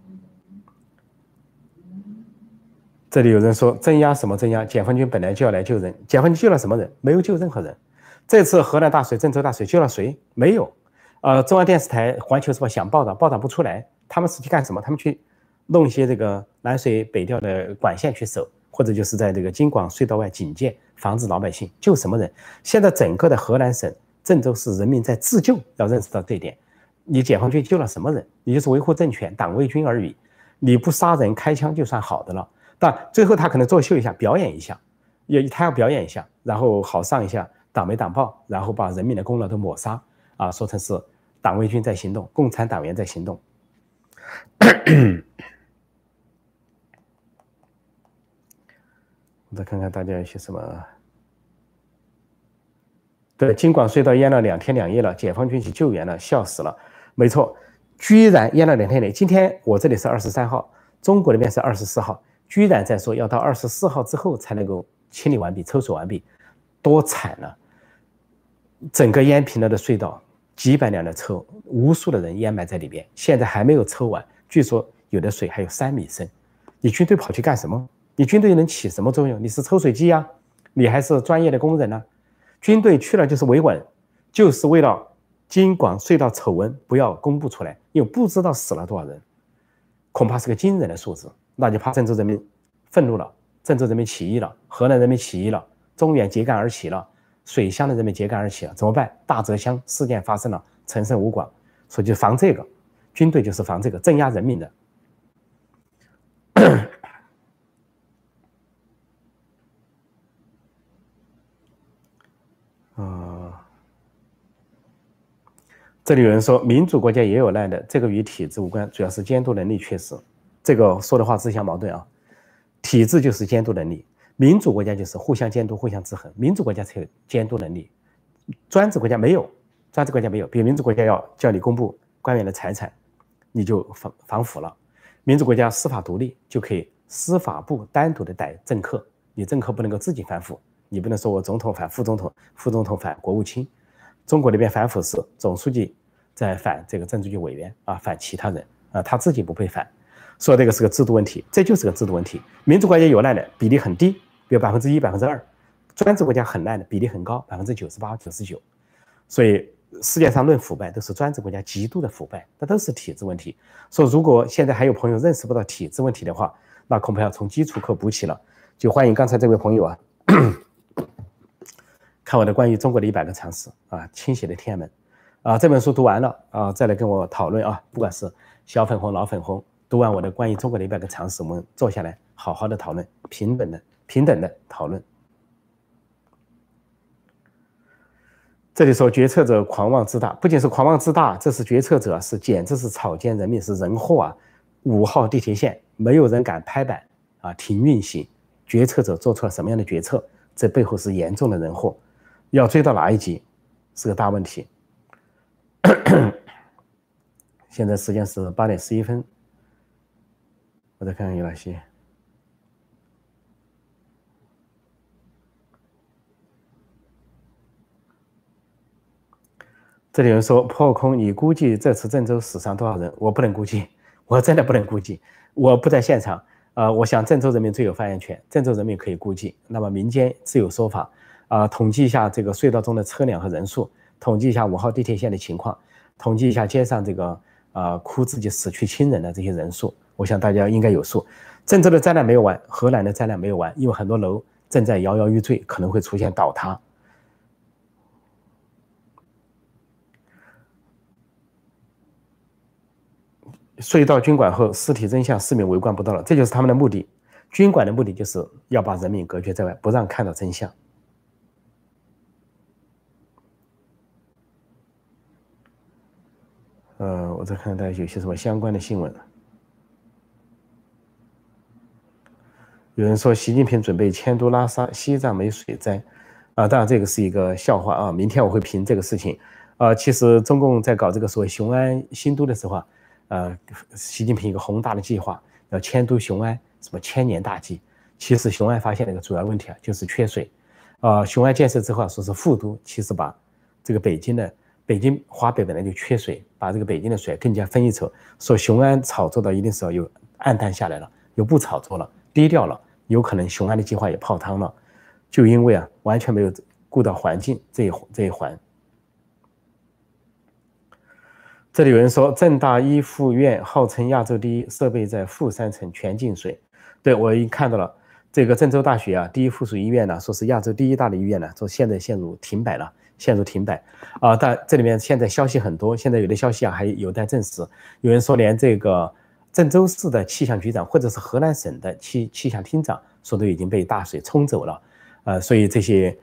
这里有人说镇压什么镇压？解放军本来就要来救人，解放军救了什么人？没有救任何人。这次河南大水、郑州大水救了谁？没有。呃，中央电视台、环球时报想报道，报道不出来。他们是去干什么？他们去弄一些这个南水北调的管线去守，或者就是在这个京广隧道外警戒，防止老百姓。救什么人？现在整个的河南省郑州市人民在自救，要认识到这一点。你解放军救了什么人？你就是维护政权、党卫军而已。你不杀人、开枪就算好的了。但最后他可能作秀一下，表演一下，也他要表演一下，然后好上一下党没党报，然后把人民的功劳都抹杀啊，说成是党卫军在行动，共产党员在行动。我再看看大家有些什么？对，京广隧道淹了两天两夜了，解放军去救援了，笑死了。没错，居然淹了两天两夜。今天我这里是二十三号，中国那边是二十四号。居然在说要到二十四号之后才能够清理完毕、抽水完毕，多惨啊！整个淹平了的隧道，几百辆的车，无数的人淹埋在里边，现在还没有抽完。据说有的水还有三米深。你军队跑去干什么？你军队能起什么作用？你是抽水机呀？你还是专业的工人呢？军队去了就是维稳，就是为了京广隧道丑闻不要公布出来，因为不知道死了多少人，恐怕是个惊人的数字。那就怕郑州人民愤怒了，郑州人民起义了，河南人民起义了，中原揭竿而起了，水乡的人民揭竿而起了，怎么办？大泽乡事件发生了，陈胜吴广，所以就防这个，军队就是防这个，镇压人民的。这里有人说，民主国家也有难的，这个与体制无关，主要是监督能力缺失。这个说的话自相矛盾啊！体制就是监督能力，民主国家就是互相监督、互相制衡，民主国家才有监督能力，专制国家没有，专制国家没有。比如民主国家要叫你公布官员的财产，你就防反腐了；民主国家司法独立，就可以司法部单独的逮政客，你政客不能够自己反腐，你不能说我总统反副总统，副总统反国务卿。中国那边反腐是总书记在反这个政治局委员啊，反其他人啊，他自己不被反，说这个是个制度问题，这就是个制度问题。民主国家有难的比例很低，比如百分之一、百分之二；专制国家很烂的比例很高，百分之九十八、九十九。所以世界上论腐败都是专制国家极度的腐败，那都是体制问题。说如果现在还有朋友认识不到体制问题的话，那恐怕要从基础课补起了。就欢迎刚才这位朋友啊。看我的关于中国的一百个常识啊，倾斜的天安门啊，这本书读完了啊，再来跟我讨论啊，不管是小粉红、老粉红，读完我的关于中国的一百个常识，我们坐下来好好的讨论，平等的、平等的讨论。这里说决策者狂妄自大，不仅是狂妄自大，这是决策者是简直是草菅人命，是人祸啊！五号地铁线没有人敢拍板啊，停运行，决策者做出了什么样的决策？这背后是严重的人祸。要追到哪一级，是个大问题。现在时间是八点十一分，我再看看有哪些。这里有人说破空，你估计这次郑州死伤多少人？我不能估计，我真的不能估计，我不在现场。呃，我想郑州人民最有发言权，郑州人民可以估计，那么民间自有说法。啊，统计一下这个隧道中的车辆和人数，统计一下五号地铁线的情况，统计一下街上这个啊哭自己死去亲人的这些人数，我想大家应该有数。郑州的灾难没有完，河南的灾难没有完，因为很多楼正在摇摇欲坠，可能会出现倒塌。隧道军管后，尸体真相市民围观不到了，这就是他们的目的。军管的目的就是要把人民隔绝在外，不让看到真相。呃，我再看看大家有些什么相关的新闻。有人说习近平准备迁都拉萨，西藏没水灾，啊，当然这个是一个笑话啊。明天我会评这个事情。啊，其实中共在搞这个所谓雄安新都的时候啊，呃，习近平一个宏大的计划要迁都雄安，什么千年大计。其实雄安发现了一个主要问题啊，就是缺水。啊，雄安建设之后啊，说是副都，其实把这个北京的。北京华北本来就缺水，把这个北京的水更加分一筹。说雄安炒作到一定时候又暗淡下来了，又不炒作了，低调了，有可能雄安的计划也泡汤了，就因为啊完全没有顾到环境这一这一环。这里有人说郑大一附院号称亚洲第一，设备在负三层全进水。对我已经看到了，这个郑州大学啊第一附属医院呢，说是亚洲第一大的医院呢，说现在陷入停摆了。陷入停摆，啊，但这里面现在消息很多，现在有的消息啊还有待证实。有人说连这个郑州市的气象局长或者是河南省的气气象厅长说都已经被大水冲走了，呃，所以这些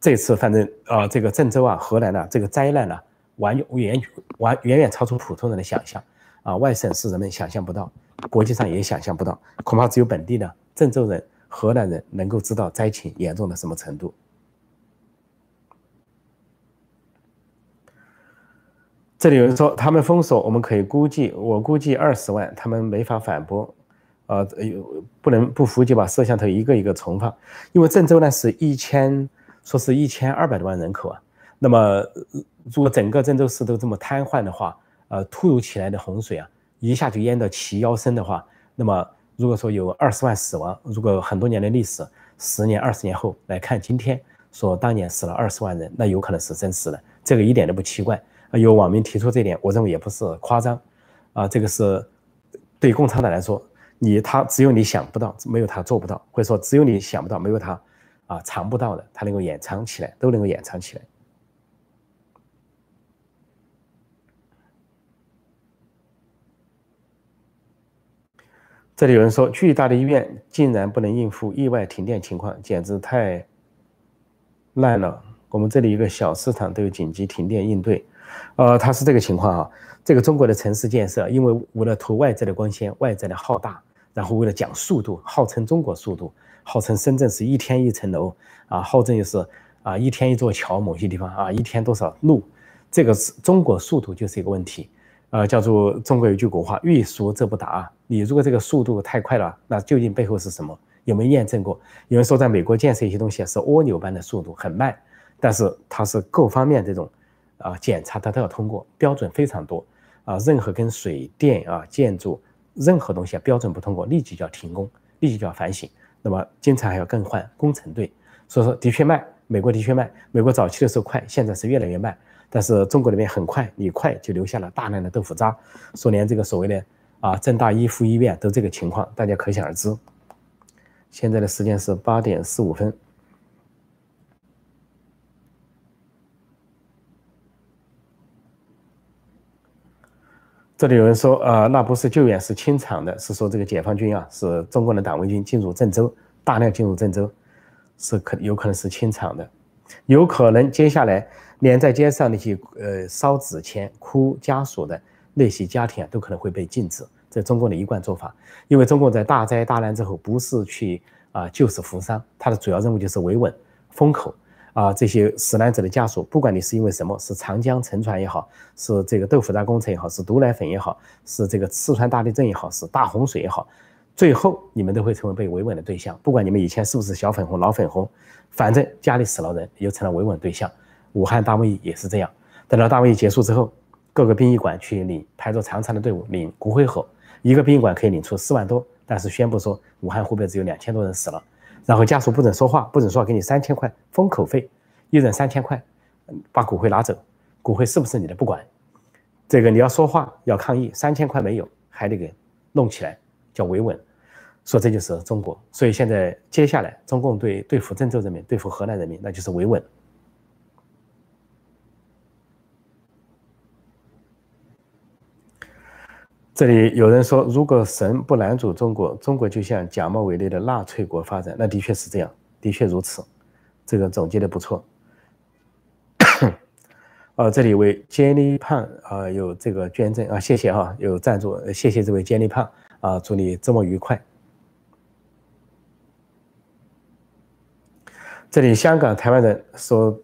这次反正啊，这个郑州啊、河南啊这个灾难呢，完远完远远超出普通人的想象。啊，外省市人们想象不到，国际上也想象不到，恐怕只有本地的郑州人河南人能够知道灾情严重到什么程度。这里有人说他们封锁，我们可以估计，我估计二十万，他们没法反驳，呃，有不能不服就把摄像头一个一个重放，因为郑州呢是一千，说是一千二百多万人口啊，那么如果整个郑州市都这么瘫痪的话，呃，突如其来的洪水啊，一下就淹到齐腰深的话，那么如果说有二十万死亡，如果很多年的历史，十年、二十年后来看今天，说当年死了二十万人，那有可能是真实的，这个一点都不奇怪。有网民提出这点，我认为也不是夸张，啊，这个是对共产党来说，你他只有你想不到，没有他做不到，或者说只有你想不到，没有他啊藏不到的，他能够掩藏起来，都能够掩藏起来。这里有人说，巨大的医院竟然不能应付意外停电情况，简直太烂了。我们这里一个小市场都有紧急停电应对。呃，它是这个情况啊。这个中国的城市建设，因为为了图外在的光鲜、外在的浩大，然后为了讲速度，号称中国速度，号称深圳是一天一层楼啊，号称就是啊一天一座桥，某些地方啊一天多少路，这个是中国速度就是一个问题。呃，叫做中国有句古话，欲速则不达。你如果这个速度太快了，那究竟背后是什么？有没有验证过？有人说在美国建设一些东西是蜗牛般的速度，很慢，但是它是各方面这种。啊，检查它都要通过，标准非常多啊。任何跟水电啊、建筑任何东西啊，标准不通过，立即就要停工，立即就要反省。那么经常还要更换工程队，所以说的确慢。美国的确慢，美国早期的时候快，现在是越来越慢。但是中国那边很快，你快就留下了大量的豆腐渣。说连这个所谓的啊郑大一附医院都这个情况，大家可想而知。现在的时间是八点四五分。这里有人说，呃，那不是救援，是清场的，是说这个解放军啊，是中国的党卫军进入郑州，大量进入郑州，是可有可能是清场的，有可能接下来连在街上那些呃烧纸钱、哭家属的那些家庭啊，都可能会被禁止，这中国的一贯做法，因为中国在大灾大难之后，不是去啊救死扶伤，它的主要任务就是维稳封口。啊，这些死难者的家属，不管你是因为什么，是长江沉船也好，是这个豆腐渣工程也好，是毒奶粉也好，是这个四川大地震也好，是大洪水也好，最后你们都会成为被维稳的对象。不管你们以前是不是小粉红、老粉红，反正家里死了人，又成了维稳对象。武汉大瘟疫也是这样。等到大瘟疫结束之后，各个殡仪馆去领排着长长的队伍领骨灰盒，一个殡仪馆可以领出四万多，但是宣布说武汉湖北只有两千多人死了。然后家属不准说话，不准说话，给你三千块封口费，一人三千块，把骨灰拿走，骨灰是不是你的不管，这个你要说话要抗议，三千块没有，还得给弄起来，叫维稳，说这就是中国，所以现在接下来中共对对付郑州人民，对付河南人民，那就是维稳。这里有人说，如果神不拦阻中国，中国就像假冒伪劣的纳粹国发展，那的确是这样，的确如此。这个总结的不错。呃，这里为 Jenny 胖啊有这个捐赠啊，谢谢哈，有赞助，谢谢这位 Jenny 胖啊，祝你周末愉快。这里香港、台湾人说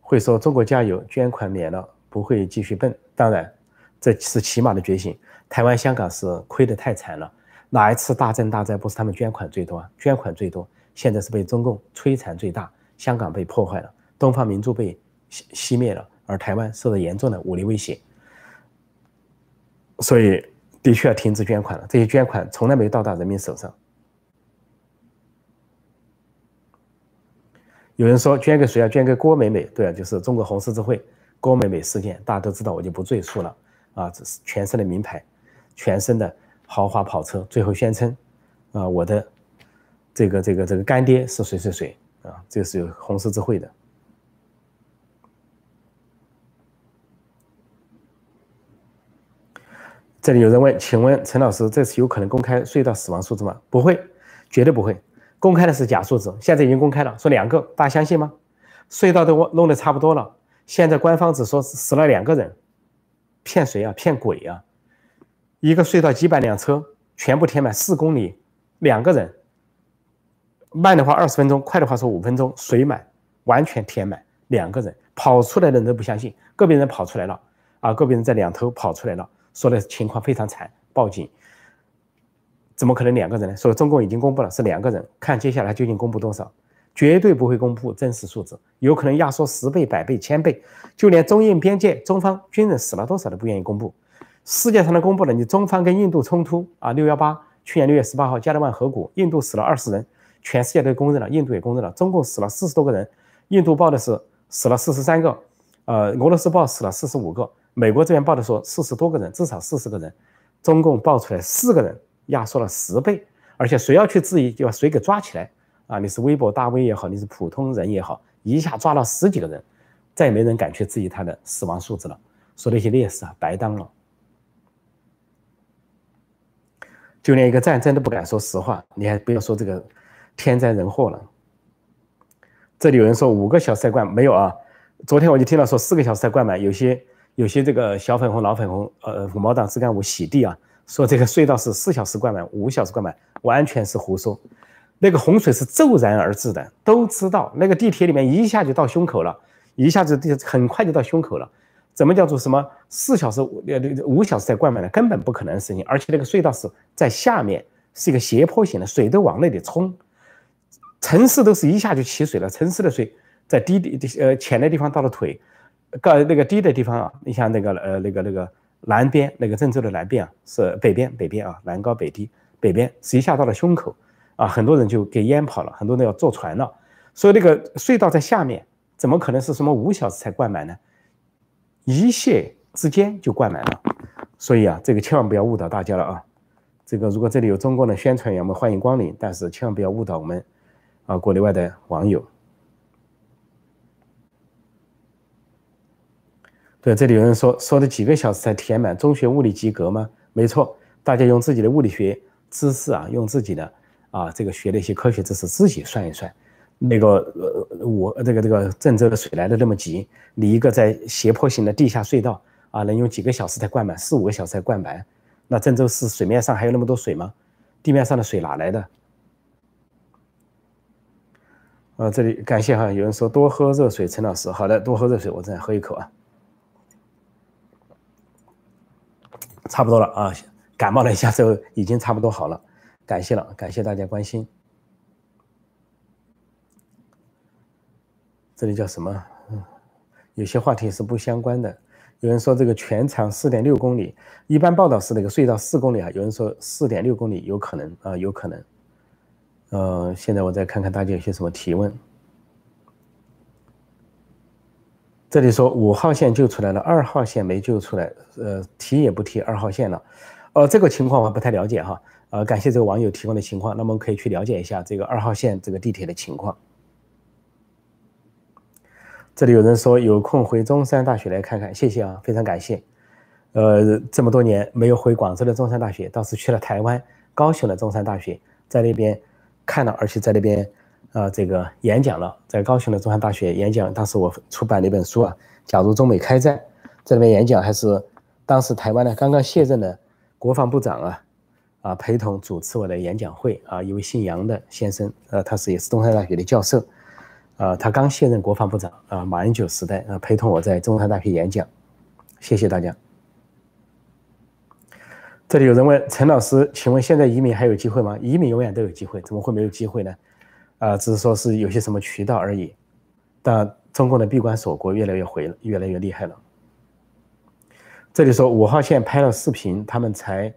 会说中国加油，捐款免了，不会继续笨。当然，这是起码的觉醒。台湾、香港是亏得太惨了，哪一次大震大灾不是他们捐款最多？捐款最多，现在是被中共摧残最大。香港被破坏了，东方明珠被熄熄灭了，而台湾受到严重的武力威胁，所以的确要停止捐款了。这些捐款从来没到达人民手上。有人说捐给谁啊？捐给郭美美，对啊，就是中国红十字会郭美美事件，大家都知道，我就不赘述了啊。这是全身的名牌。全身的豪华跑车，最后宣称，啊，我的这个这个这个干爹是谁谁谁啊？这个是有红十字会的。这里有人问，请问陈老师，这次有可能公开隧道死亡数字吗？不会，绝对不会，公开的是假数字。现在已经公开了，说两个，大家相信吗？隧道都弄得差不多了，现在官方只说死了两个人，骗谁啊？骗鬼啊！一个隧道几百辆车全部填满四公里，两个人，慢的话二十分钟，快的话是五分钟，水满，完全填满，两个人跑出来的人都不相信，个别人跑出来了，啊，个别人在两头跑出来了，说的情况非常惨，报警。怎么可能两个人呢？所以中共已经公布了是两个人，看接下来究竟公布多少，绝对不会公布真实数字，有可能压缩十倍、百倍、千倍，就连中印边界中方军人死了多少都不愿意公布。世界上的公布了，你中方跟印度冲突啊，六幺八，去年六月十八号加勒万河谷，印度死了二十人。全世界都公认了，印度也公认了，中共死了四十多个人，印度报的是死了四十三个，呃，俄罗斯报死了四十五个，美国这边报的说四十多个人，至少四十个人，中共报出来四个人，压缩了十倍，而且谁要去质疑，就把谁给抓起来啊！你是微博大 V 也好，你是普通人也好，一下抓了十几个人，再也没人敢去质疑他的死亡数字了，说那些烈士啊白当了，就连一个战争都不敢说实话，你还不要说这个。天灾人祸了。这里有人说五个小时才灌没有啊？昨天我就听到说四个小时才灌满，有些 有些这个小粉红、老粉红，呃，五毛党自干五洗地啊，说这个隧道是四小时灌满，五小时灌满，完全是胡说。那个洪水是骤然而至的，都知道那个地铁里面一下就到胸口了，一下子地很快就到胸口了。怎么叫做什么四小时呃五小时才灌满的？根本不可能的事情。而且那个隧道是在下面，是一个斜坡型的，水都往那里冲。城市都是一下就起水了，城市的水在低地呃浅的地方到了腿，高那个低的地方啊，你像那个呃那个那个南边那个郑州的南边啊，是北边北边啊，南高北低，北边是一下到了胸口啊，很多人就给淹跑了，很多人要坐船了，所以那个隧道在下面，怎么可能是什么五小时才灌满呢？一泻之间就灌满了，所以啊，这个千万不要误导大家了啊！这个如果这里有中共的宣传员，我们欢迎光临，但是千万不要误导我们。啊，国内外的网友，对，这里有人说说的几个小时才填满，中学物理及格吗？没错，大家用自己的物理学知识啊，用自己的啊这个学的一些科学知识自己算一算，那个呃我这个这个郑州的水来的那么急，你一个在斜坡型的地下隧道啊，能用几个小时才灌满？四五个小时才灌满？那郑州市水面上还有那么多水吗？地面上的水哪来的？啊，这里感谢哈，有人说多喝热水，陈老师，好的，多喝热水，我再喝一口啊，差不多了啊，感冒了一下之后已经差不多好了，感谢了，感谢大家关心。这里叫什么？嗯，有些话题是不相关的。有人说这个全长四点六公里，一般报道是那个隧道四公里啊，有人说四点六公里有可能啊，有可能。呃，现在我再看看大家有些什么提问。这里说五号线救出来了，二号线没救出来，呃，提也不提二号线了。呃，这个情况我不太了解哈。呃，感谢这个网友提供的情况，那么可以去了解一下这个二号线这个地铁的情况。这里有人说有空回中山大学来看看，谢谢啊，非常感谢。呃，这么多年没有回广州的中山大学，倒是去了台湾高雄的中山大学，在那边。看了，而且在那边，啊，这个演讲了，在高雄的中山大学演讲。当时我出版了一本书啊，《假如中美开战》，在那边演讲，还是当时台湾的刚刚卸任的国防部长啊，啊，陪同主持我的演讲会啊，一位姓杨的先生，呃，他是也是中山大学的教授，啊，他刚卸任国防部长啊，马英九时代啊，陪同我在中山大学演讲，谢谢大家。这里有人问陈老师，请问现在移民还有机会吗？移民永远都有机会，怎么会没有机会呢？啊，只是说是有些什么渠道而已。但中共的闭关锁国越来越回，越来越厉害了。这里说五号线拍了视频，他们才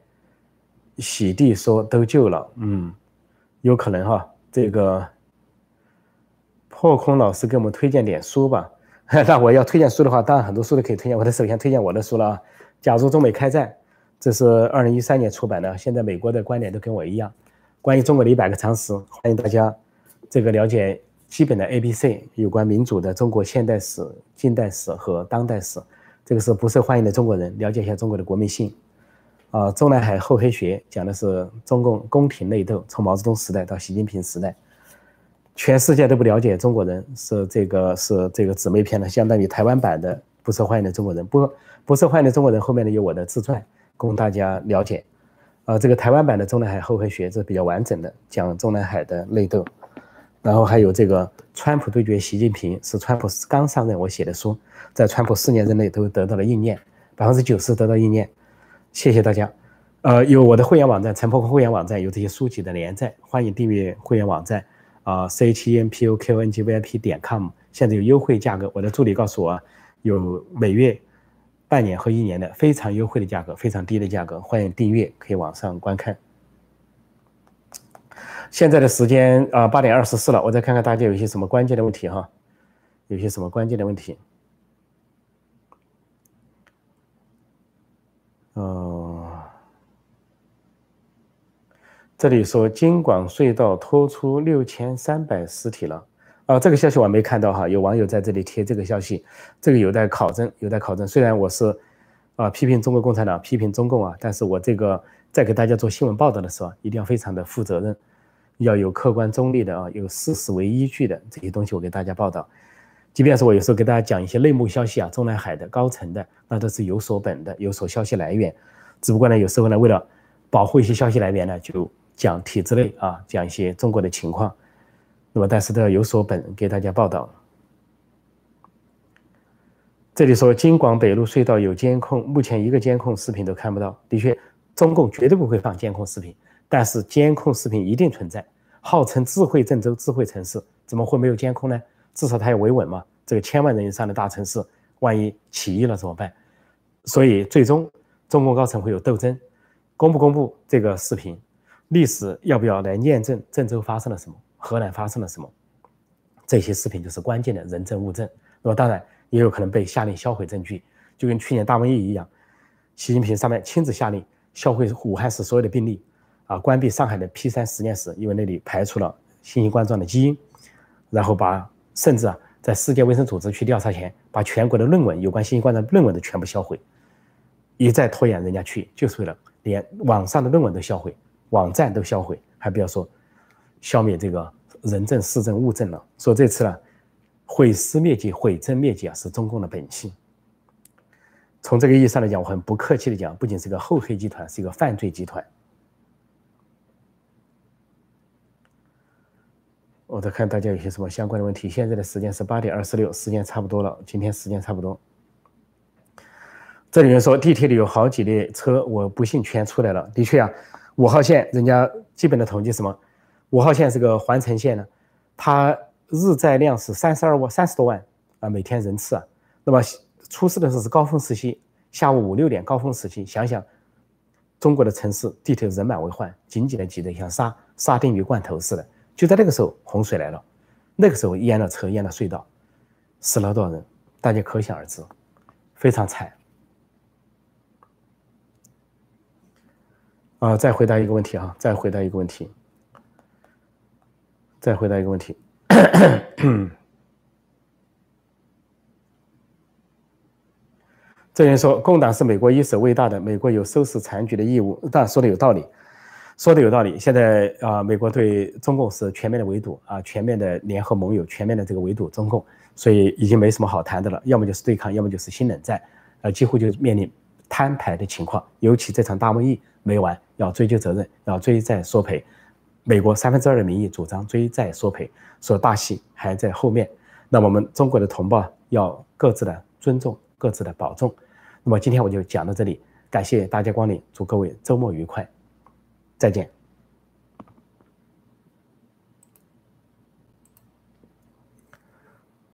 洗地说都救了。嗯，有可能哈。这个破空老师给我们推荐点书吧。那我要推荐书的话，当然很多书都可以推荐。我得首先推荐我的书了啊。假如中美开战。这是二零一三年出版的，现在美国的观点都跟我一样。关于中国的一百个常识，欢迎大家这个了解基本的 A、B、C，有关民主的中国现代史、近代史和当代史。这个是不受欢迎的中国人了解一下中国的国民性。啊，中南海厚黑学讲的是中共宫廷内斗，从毛泽东时代到习近平时代，全世界都不了解中国人，是这个是这个姊妹篇的，相当于台湾版的不受欢迎的中国人。不不受欢迎的中国人后面呢有我的自传。供大家了解，啊，这个台湾版的中南海后黑学是比较完整的，讲中南海的内斗，然后还有这个川普对决习近平，是川普刚上任我写的书，在川普四年任内都得到了应验，百分之九十得到应验。谢谢大家。呃，有我的会员网站陈破空会员网站有这些书籍的连载，欢迎订阅会员网站啊，c h e n p o q n g v i p 点 com，现在有优惠价格，我的助理告诉我有每月、半年和一年的非常优惠的价格，非常低的价格，欢迎订阅，可以网上观看。现在的时间啊，八点二十四了，我再看看大家有些什么关键的问题哈，有些什么关键的问题？嗯，这里说京广隧道拖出六千三百尸体了啊，这个消息我还没看到哈，有网友在这里贴这个消息，这个有待考证，有待考证。虽然我是啊批评中国共产党、批评中共啊，但是我这个在给大家做新闻报道的时候，一定要非常的负责任。要有客观中立的啊，有事实为依据的这些东西，我给大家报道。即便是我有时候给大家讲一些内幕消息啊，中南海的高层的，那都是有所本的，有所消息来源。只不过呢，有时候呢，为了保护一些消息来源呢，就讲体制内啊，讲一些中国的情况。那么，但是都要有所本，给大家报道。这里说京广北路隧道有监控，目前一个监控视频都看不到。的确，中共绝对不会放监控视频。但是监控视频一定存在，号称智慧郑州、智慧城市，怎么会没有监控呢？至少它要维稳嘛。这个千万人以上的大城市，万一起义了怎么办？所以最终中共高层会有斗争，公不公布这个视频，历史要不要来验证郑州发生了什么，河南发生了什么？这些视频就是关键的人证物证。那么当然也有可能被下令销毁证据，就跟去年大瘟疫一样，习近平上面亲自下令销毁武汉市所有的病例。啊，关闭上海的 P 三实验室，因为那里排除了新型冠状的基因，然后把甚至啊，在世界卫生组织去调查前，把全国的论文有关新型冠状论文的全部销毁，一再拖延人家去，就是为了连网上的论文都销毁，网站都销毁，还不要说消灭这个人证、事证、物证了。说这次呢，毁尸灭迹、毁证灭迹啊，是中共的本性。从这个意义上来讲，我很不客气的讲，不仅是个厚黑集团，是一个犯罪集团。我在看大家有些什么相关的问题。现在的时间是八点二十六，时间差不多了。今天时间差不多。这里面说地铁里有好几列车，我不信全出来了。的确啊，五号线人家基本的统计什么？五号线是个环城线呢，它日载量是三十二万三十多万啊，每天人次啊。那么出事的时候是高峰时期，下午五六点高峰时期。想想中国的城市地铁人满为患，紧紧的挤得像沙沙丁鱼罐头似的。就在那个时候，洪水来了，那个时候淹了车，淹了隧道，死了多少人？大家可想而知，非常惨。啊，再回答一个问题啊，再回答一个问题，再回答一个问题。这人说，共党是美国一手伟大的，美国有收拾残局的义务，当然说的有道理。说的有道理，现在啊，美国对中共是全面的围堵啊，全面的联合盟友，全面的这个围堵中共，所以已经没什么好谈的了，要么就是对抗，要么就是新冷战，呃，几乎就面临摊牌的情况。尤其这场大瘟疫没完，要追究责任，要追债索赔。美国三分之二的民意主张追债索赔，说大戏还在后面。那我们中国的同胞要各自的尊重，各自的保重。那么今天我就讲到这里，感谢大家光临，祝各位周末愉快。再见。